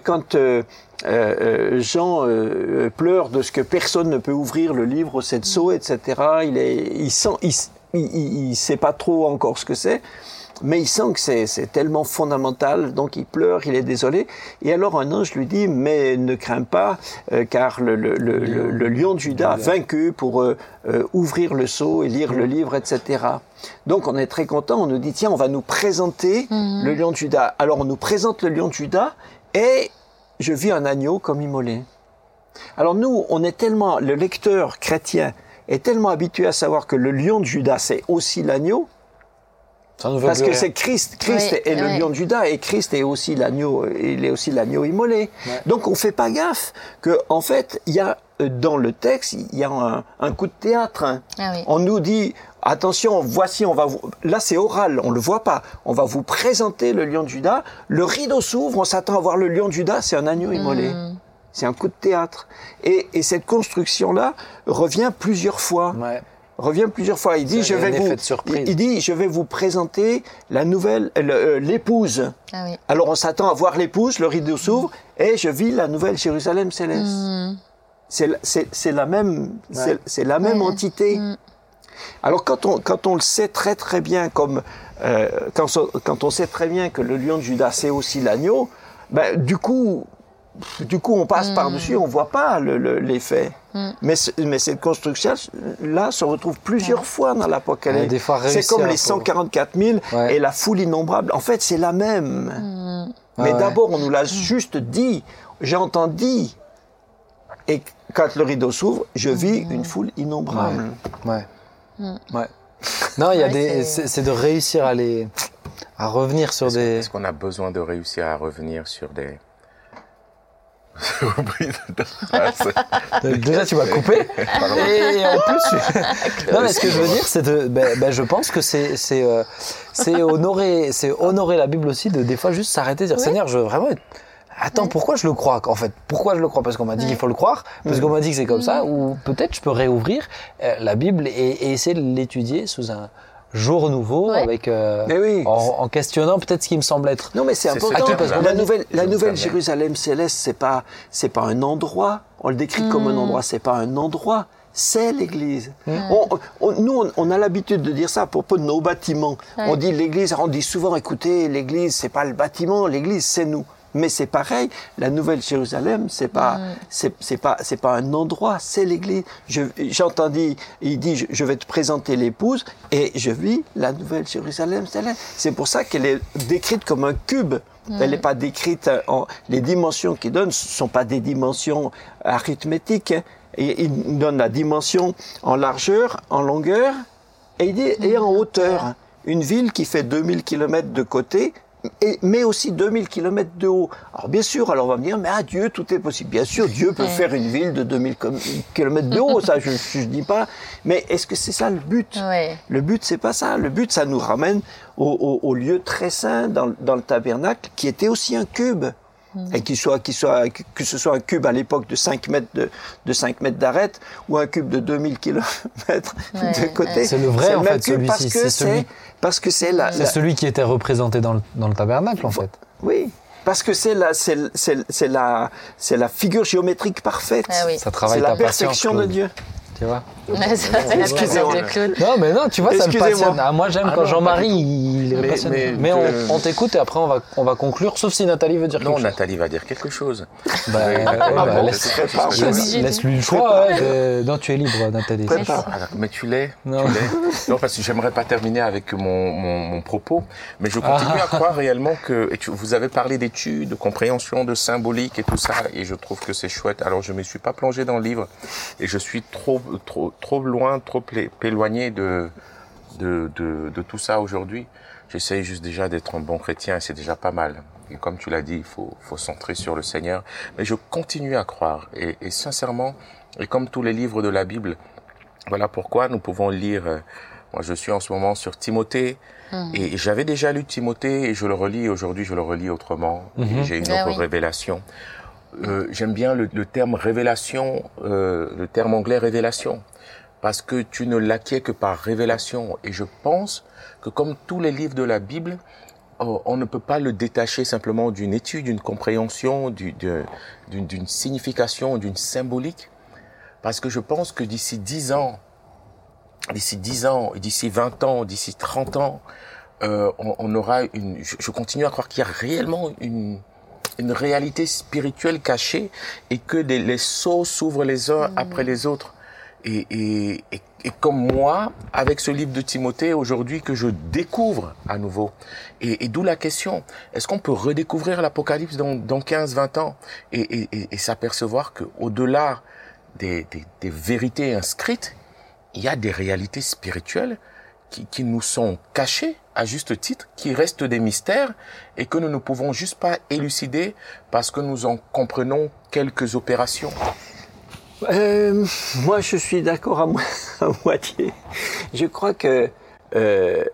Quand euh, euh, euh, Jean euh, pleure de ce que personne ne peut ouvrir le livre sept sceaux, etc. Il est, il sent, il, il- il sait pas trop encore ce que c'est, mais il sent que c'est, tellement fondamental, donc il pleure, il est désolé. Et alors un ange lui dit, mais ne crains pas, euh, car le, le, le, le- le lion de Judas a vaincu pour euh, euh, ouvrir le sceau et lire le livre, etc. Donc on est très content, on nous dit, tiens, on va nous présenter le lion de Judas. Alors on nous présente le lion de Judas et je vis un agneau comme immolé. Alors nous, on est tellement, le lecteur chrétien est tellement habitué à savoir que le lion de Judas, c'est aussi l'agneau, parce que rien. c'est Christ. Christ Oui, est le lion de Judas et Christ est aussi l'agneau, il est aussi l'agneau immolé. Ouais. Donc on fait pas gaffe que, en fait, il y a, euh, dans le texte, il y a un, un coup de théâtre. hein. Ah oui. On nous dit, attention, voici, on va vous, là c'est oral, on le voit pas. On va vous présenter le lion de Judas. Le rideau s'ouvre, on s'attend à voir le lion de Judas, c'est un agneau immolé. Mm. C'est un coup de théâtre. Et, et cette construction-là revient plusieurs fois. Ouais. Revient plusieurs fois. Il dit, je vais vous, il, dit, je vais vous présenter la nouvelle, euh, le- euh, l'épouse. Ah oui. Alors on s'attend à voir l'épouse, le rideau s'ouvre, et je vis la nouvelle Jérusalem céleste. Mm. C'est la- C'est c'est la même, c'est- c'est la même Ouais. entité. Mm. Alors quand on, quand on le sait très très bien, comme euh, quand, on, quand on sait très bien que le lion de Judas c'est aussi l'agneau, ben, du coup, du coup on passe par-dessus, on voit pas le- le- l'effet. Mm. Mais, mais cette construction-là se retrouve plusieurs fois dans Ouais, l'Apocalypse. des fois c'est comme les faut- 144 000 Ouais. et la foule innombrable. En fait, c'est la même. Mm. Mais Ouais, ouais. d'abord, on nous l'a juste dit. J'entends dit. Et quand le rideau s'ouvre, je vis une foule innombrable. Ouais. Ouais. Non, il y a Ouais, des, c'est- de réussir à les, à revenir sur des. est-ce qu'on a besoin de réussir à revenir sur des... J'ai oublié de phrase. [LAUGHS] Déjà, tu m'as coupé. Et en plus, tu- [LAUGHS] non, mais ce que je veux dire, c'est de, ben, ben, je pense que c'est, c'est, euh, c'est honorer, c'est honorer la Bible aussi de des fois juste s'arrêter, et dire. Seigneur, je veux vraiment. être- Attends, pourquoi je le crois En fait, pourquoi je le crois? Parce qu'on m'a dit qu'il faut le croire, parce qu'on m'a dit que c'est comme ça, ou peut-être je peux réouvrir euh, la Bible et, et essayer de l'étudier sous un jour nouveau, Ouais. avec euh, oui. en, en questionnant peut-être ce qui me semble être. Non, mais c'est C'est ce important terme-là. parce que la nouvelle, la nouvelle. Jérusalem céleste, c'est pas, c'est pas un endroit. On le décrit comme un endroit. C'est pas un endroit. C'est l'Église. On- on- nous, on, on a l'habitude de dire ça à propos de nos bâtiments. Ouais. On dit l'Église. On dit souvent, écoutez, l'Église, c'est pas le bâtiment. L'Église, c'est nous. Mais c'est pareil. La nouvelle Jérusalem, c'est pas, c'est, c'est pas, c'est pas un endroit. C'est l'Église. Je- J'entends dire, il dit, je, je vais te présenter l'épouse et je vis la nouvelle Jérusalem. C'est pour ça qu'elle est décrite comme un cube. Elle n'est pas décrite en. Les dimensions qu'il donne ne sont pas des dimensions arithmétiques. hein. Et il donne la dimension en largeur, en longueur et, il dit, et en hauteur. Une ville qui fait 2000 km de côté, et, mais aussi 2000 km de haut. Alors bien sûr, alors on va me dire, mais à Dieu, tout est possible. Bien sûr, Dieu peut faire une ville de 2000 km de haut, ça je ne dis pas. Mais est-ce que c'est ça le but? Le but, c'est pas ça. Le but, ça nous ramène au, au- au lieu très saint dans, dans le tabernacle, qui était aussi un cube. Et qu'il soit, qu'il soit, que ce soit un cube à l'époque de 5 mètres de, de 5 mètres d'arête ou un cube de 2000 km Ouais, de côté. ouais. C'est le vrai, en fait, celui-ci, que c'est celui- c'est, parce que c'est la, C'est la- celui qui était représenté dans le, dans le tabernacle, en fait. oui. Parce que c'est la, c'est, c'est, c'est la, c'est la figure géométrique parfaite. Ah oui. Ça travaille c'est la patience, perfection de. Dieu. Tu vois Excusez-moi. Non, mais non, tu vois, ça me passionne. Ah, moi, j'aime Ah quand non, Jean-Marie, il est Mais- passionné. mais Mais, que- on, on t'écoute et après, on va, on va conclure, sauf si Nathalie veut dire Non, quelque chose. Nathalie va dire quelque chose. Bah, Oui, ouais, Nathalie bah, va dire laisse- quelque chose. Laisse-lui le choix. ouais, de- Non, tu es libre, Nathalie. Mais tu l'es. Non. Non, parce que j'aimerais pas terminer avec mon, mon, mon propos, mais je continue Ah. à croire réellement que et tu- vous avez parlé d'études, de compréhension, de symbolique et tout ça, et je trouve que c'est chouette. Alors je me suis pas plongé dans le livre et je suis trop trop trop loin, trop éloigné de de, de de tout ça aujourd'hui. J'essaye juste déjà d'être un bon chrétien et c'est déjà pas mal. Et comme tu l'as dit, il faut faut centrer sur le Seigneur. Mais je continue à croire et, et sincèrement, et comme tous les livres de la Bible, voilà pourquoi nous pouvons lire. euh, moi, je suis en ce moment sur Timothée et j'avais déjà lu Timothée et je le relis aujourd'hui. Je le relis autrement. Mhm. J'ai une Ah autre oui. révélation. Euh, J'aime bien le, le terme révélation, euh, le terme anglais révélation, parce que tu ne l'acquiers que par révélation. Et je pense que comme tous les livres de la Bible, on ne peut pas le détacher simplement d'une étude, d'une compréhension, d'une signification, d'une symbolique. Parce que je pense que d'ici 10 ans, d'ici 10 ans, d'ici 20 ans, d'ici 30 ans, euh, on, aura une. Je continue à croire qu'il y a réellement une, une réalité spirituelle cachée et que des- les seaux s'ouvrent les uns après les autres. Et, et, et, et comme moi, avec ce livre de Timothée aujourd'hui que je découvre à nouveau. Et, et d'où la question, est-ce qu'on peut redécouvrir l'Apocalypse dans, dans 15-20 ans et, et, et, et s'apercevoir qu'au-delà des, des, des vérités inscrites, il y a des réalités spirituelles qui, qui nous sont cachées à juste titre, qui restent des mystères et que nous ne pouvons juste pas élucider parce que nous en comprenons quelques opérations. Euh, moi, je suis d'accord à [LAUGHS] moitié. Je crois que euh,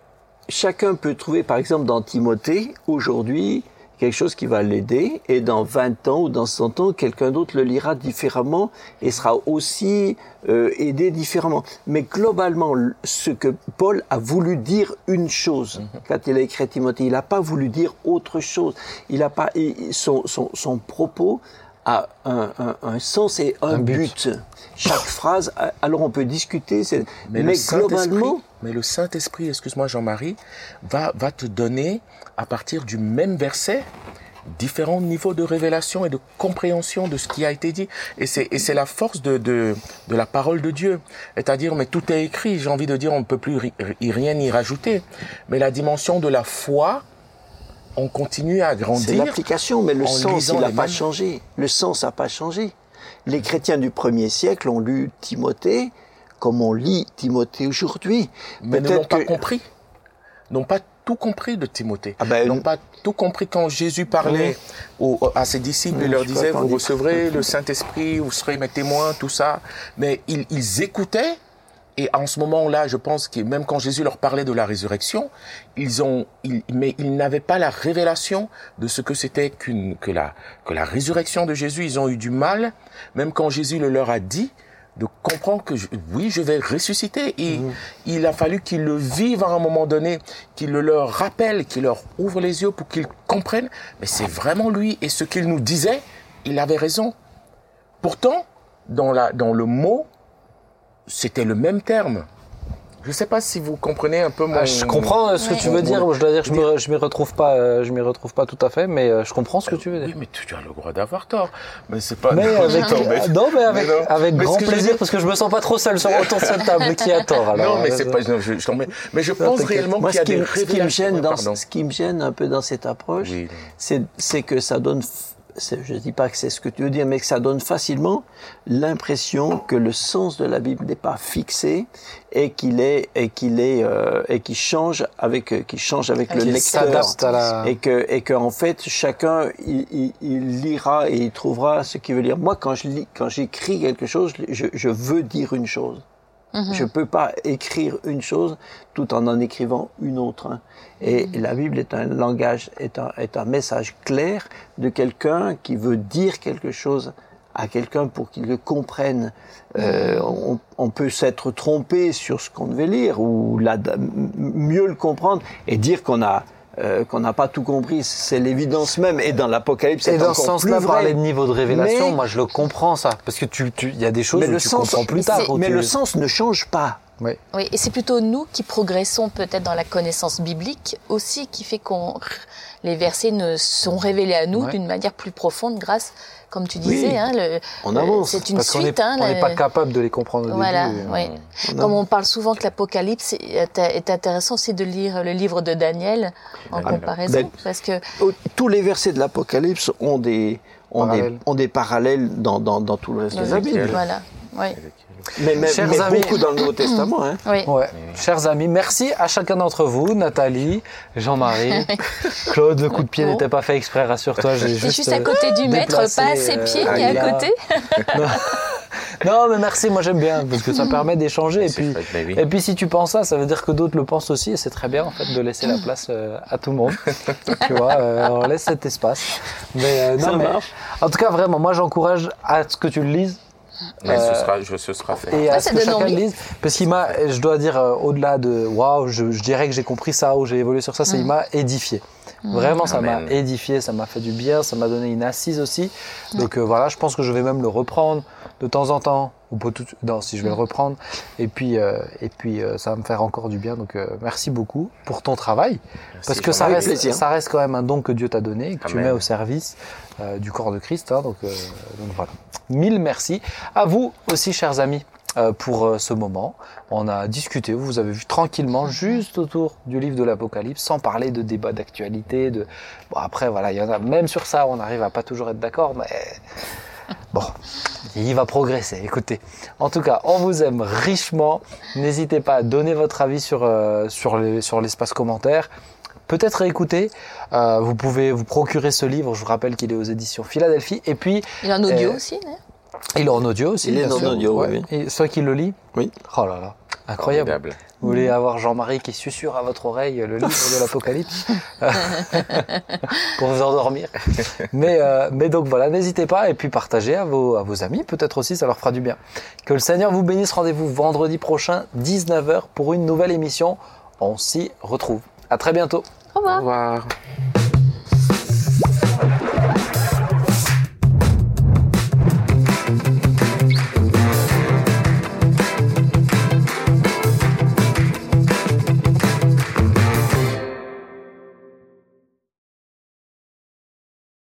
chacun peut trouver, par exemple, dans Timothée, aujourd'hui, quelque chose qui va l'aider, et dans 20 ans ou dans 100 ans, quelqu'un d'autre le lira différemment et sera aussi euh, aidé différemment. Mais globalement, ce que Paul a voulu dire une chose quand il a écrit à Timothée, il n'a pas voulu dire autre chose. Il a pas son, son, son propos a un, un, un sens et un, Un but. but. Chaque phrase, alors on peut discuter, mais, globalement, mais le Saint-Esprit, excuse-moi Jean-Marie, va, va te donner, à partir du même verset, différents niveaux de révélation et de compréhension de ce qui a été dit. Et c'est, c'est la force de, de, de la parole de Dieu. C'est-à-dire, mais tout est écrit, j'ai envie de dire, on ne peut plus y rien y rajouter. Mais la dimension de la foi, on continue à c'est grandir. l'application, mais le en sens, il n'a pas mêmes- changé. Le sens n'a pas changé. Les chrétiens du premier siècle ont lu Timothée comme on lit Timothée aujourd'hui. mais ne l'ont pas que- compris. N'ont pas tout compris de Timothée. Ah ben, n'ont pas tout compris quand Jésus parlait aux- à ses disciples Oui, et leur disait, vous recevrez le Saint-Esprit, vous serez mes témoins, tout ça. Mais ils, ils écoutaient. Et en ce moment-là, je pense que même quand Jésus leur parlait de la résurrection, ils ont, ils- mais ils n'avaient pas la révélation de ce que c'était qu'une, que la, que la résurrection de Jésus. Ils ont eu du mal, même quand Jésus le leur a dit, de comprendre que je- oui, je vais ressusciter. Et il a fallu qu'ils le vivent à un moment donné, qu'il le leur rappelle, qu'il leur ouvre les yeux pour qu'ils comprennent. Mais c'est vraiment lui. Et ce qu'il nous disait, il avait raison. Pourtant, dans, la, dans le mot, c'était le même terme. Je ne sais pas si vous comprenez un peu mon... Ah, je comprends euh, ce que Ouais. tu veux dire. Je dois dire que je je m'y retrouve pas, euh, je m'y retrouve pas tout à fait, mais euh, je comprends ce que tu veux Oui, dire. mais tu as le droit d'avoir tort. Mais c'est pas... Mais [LAUGHS] Non, avec, non, mais- non, mais avec, mais non. avec Mais ce grand plaisir, parce que je me sens pas trop seul sur autour de cette table qui a tort. Alors, non, mais c'est pas... non, je, je Mais je pense réellement Moi, qu'il y ce a qui, des me- ce qui me révélations... gêne dans, ce qui me gêne un peu dans cette approche, Oui, c'est que ça donne, je dis pas que c'est ce que tu veux dire, mais que ça donne facilement l'impression que le sens de la Bible n'est pas fixé et qu'il est, et qu'il est, euh, et qu'il change avec, euh, qu'il change avec le lecteur. la. Et que, et que en fait, chacun, il, il- il lira et il trouvera ce qu'il veut lire. Moi, quand je lis, quand j'écris quelque chose, je, je veux dire une chose. Mhm. Je peux pas écrire une chose tout en en écrivant une autre. hein. Et Mhm. la Bible est un langage, est un, est un message clair de quelqu'un qui veut dire quelque chose à quelqu'un pour qu'il le comprenne. Euh, on, on peut s'être trompé sur ce qu'on devait lire ou la- mieux le comprendre et dire qu'on a euh, qu'on n'a pas tout compris. C'est l'évidence même. Et dans l'Apocalypse, Et c'est dans encore ce sens-là, parler de niveau de révélation, Mais- moi je le comprends ça. Parce que tu, il y a des choses Mais le tu sens- comprends plus tard. Mais tu- le sens ne change pas. Oui. Oui, et c'est plutôt nous qui progressons peut-être dans la connaissance biblique aussi, qui fait qu'on les versets ne sont révélés à nous Ouais. d'une manière plus profonde grâce, comme tu disais, Oui. hein, le- On avance, C'est une Parce suite. hein, on n'est pas capable de les comprendre au Voilà, début. oui. On Comme on parle souvent que l'Apocalypse est, est intéressant aussi de lire le livre de Daniel en Daniel. comparaison, Ben, parce que Tous les versets de l'Apocalypse ont des, ont des, Parallèles. ont des parallèles dans, dans, dans tout le reste de la Bible. voilà, oui, Mais, mais, Chers mais amis- beaucoup dans le Nouveau Testament. Hein. oui. Ouais. Chers amis, merci à chacun d'entre vous, Nathalie, Jean-Marie, [LAUGHS] Claude. Le coup de pied n'était pas fait exprès, rassure-toi. J'ai C'est juste, juste à euh, côté du maître, pas à ses euh, pieds, mais à côté. [LAUGHS] Non, mais merci, moi j'aime bien parce que ça [LAUGHS] permet d'échanger et puis. Et puis si tu penses ça, ça veut dire que d'autres le pensent aussi et c'est très bien en fait de laisser la place euh, à tout le monde. tu vois, euh, on laisse cet espace. Mais euh, non, Ça mais- marche. en tout cas vraiment, moi j'encourage à ce que tu le lises Mais Euh, ce sera, je, ce sera fait. et à Ah, ce que chacun lise. Parce qu'il m'a, je dois dire euh, au-delà de waouh, je, je dirais que j'ai compris ça ou j'ai évolué sur ça, c'est il m'a édifié. Vraiment, ça m'a édifié, ça m'a fait du bien, ça m'a donné une assise aussi. Donc euh, voilà, je pense que je vais même le reprendre de temps en temps, ou pas tout, non, si je vais le reprendre. Et puis, euh, et puis euh, ça va me faire encore du bien. Donc euh, merci beaucoup pour ton travail, parce que ça reste, plaisir. ça reste quand même un don que Dieu t'a donné, et que tu mets au service euh, du corps de Christ. hein. donc, euh, donc voilà. Mille merci à vous aussi, chers amis. euh, pour euh, ce moment, on a discuté, vous avez vu tranquillement, juste autour du livre de l'Apocalypse, sans parler de débats d'actualité. De... Bon, après, voilà, il y en a, même sur ça, on arrive à pas toujours être d'accord, mais bon, il va progresser. Écoutez, en tout cas, on vous aime richement. N'hésitez pas à donner votre avis sur, euh, sur les- sur l'espace commentaire. Peut-être réécouter. Euh, vous pouvez vous procurer ce livre. Je vous rappelle qu'il est aux éditions Philadelphie. Et puis, Il y a un audio Euh, aussi, non? Il est en audio aussi. Il est en audio, Ouais. oui, Et ceux qui le lit Oui. Oh là là, incroyable. Formidable. Vous voulez avoir Jean-Marie qui susurre à votre oreille le livre de l'Apocalypse [LAUGHS] pour vous endormir. Mais, euh, mais donc voilà, n'hésitez pas et puis partagez à vos, à vos amis, peut-être aussi ça leur fera du bien. Que le Seigneur vous bénisse. Rendez-vous vendredi prochain, 19h, pour une nouvelle émission. On s'y retrouve. À très bientôt. Au revoir. Au revoir.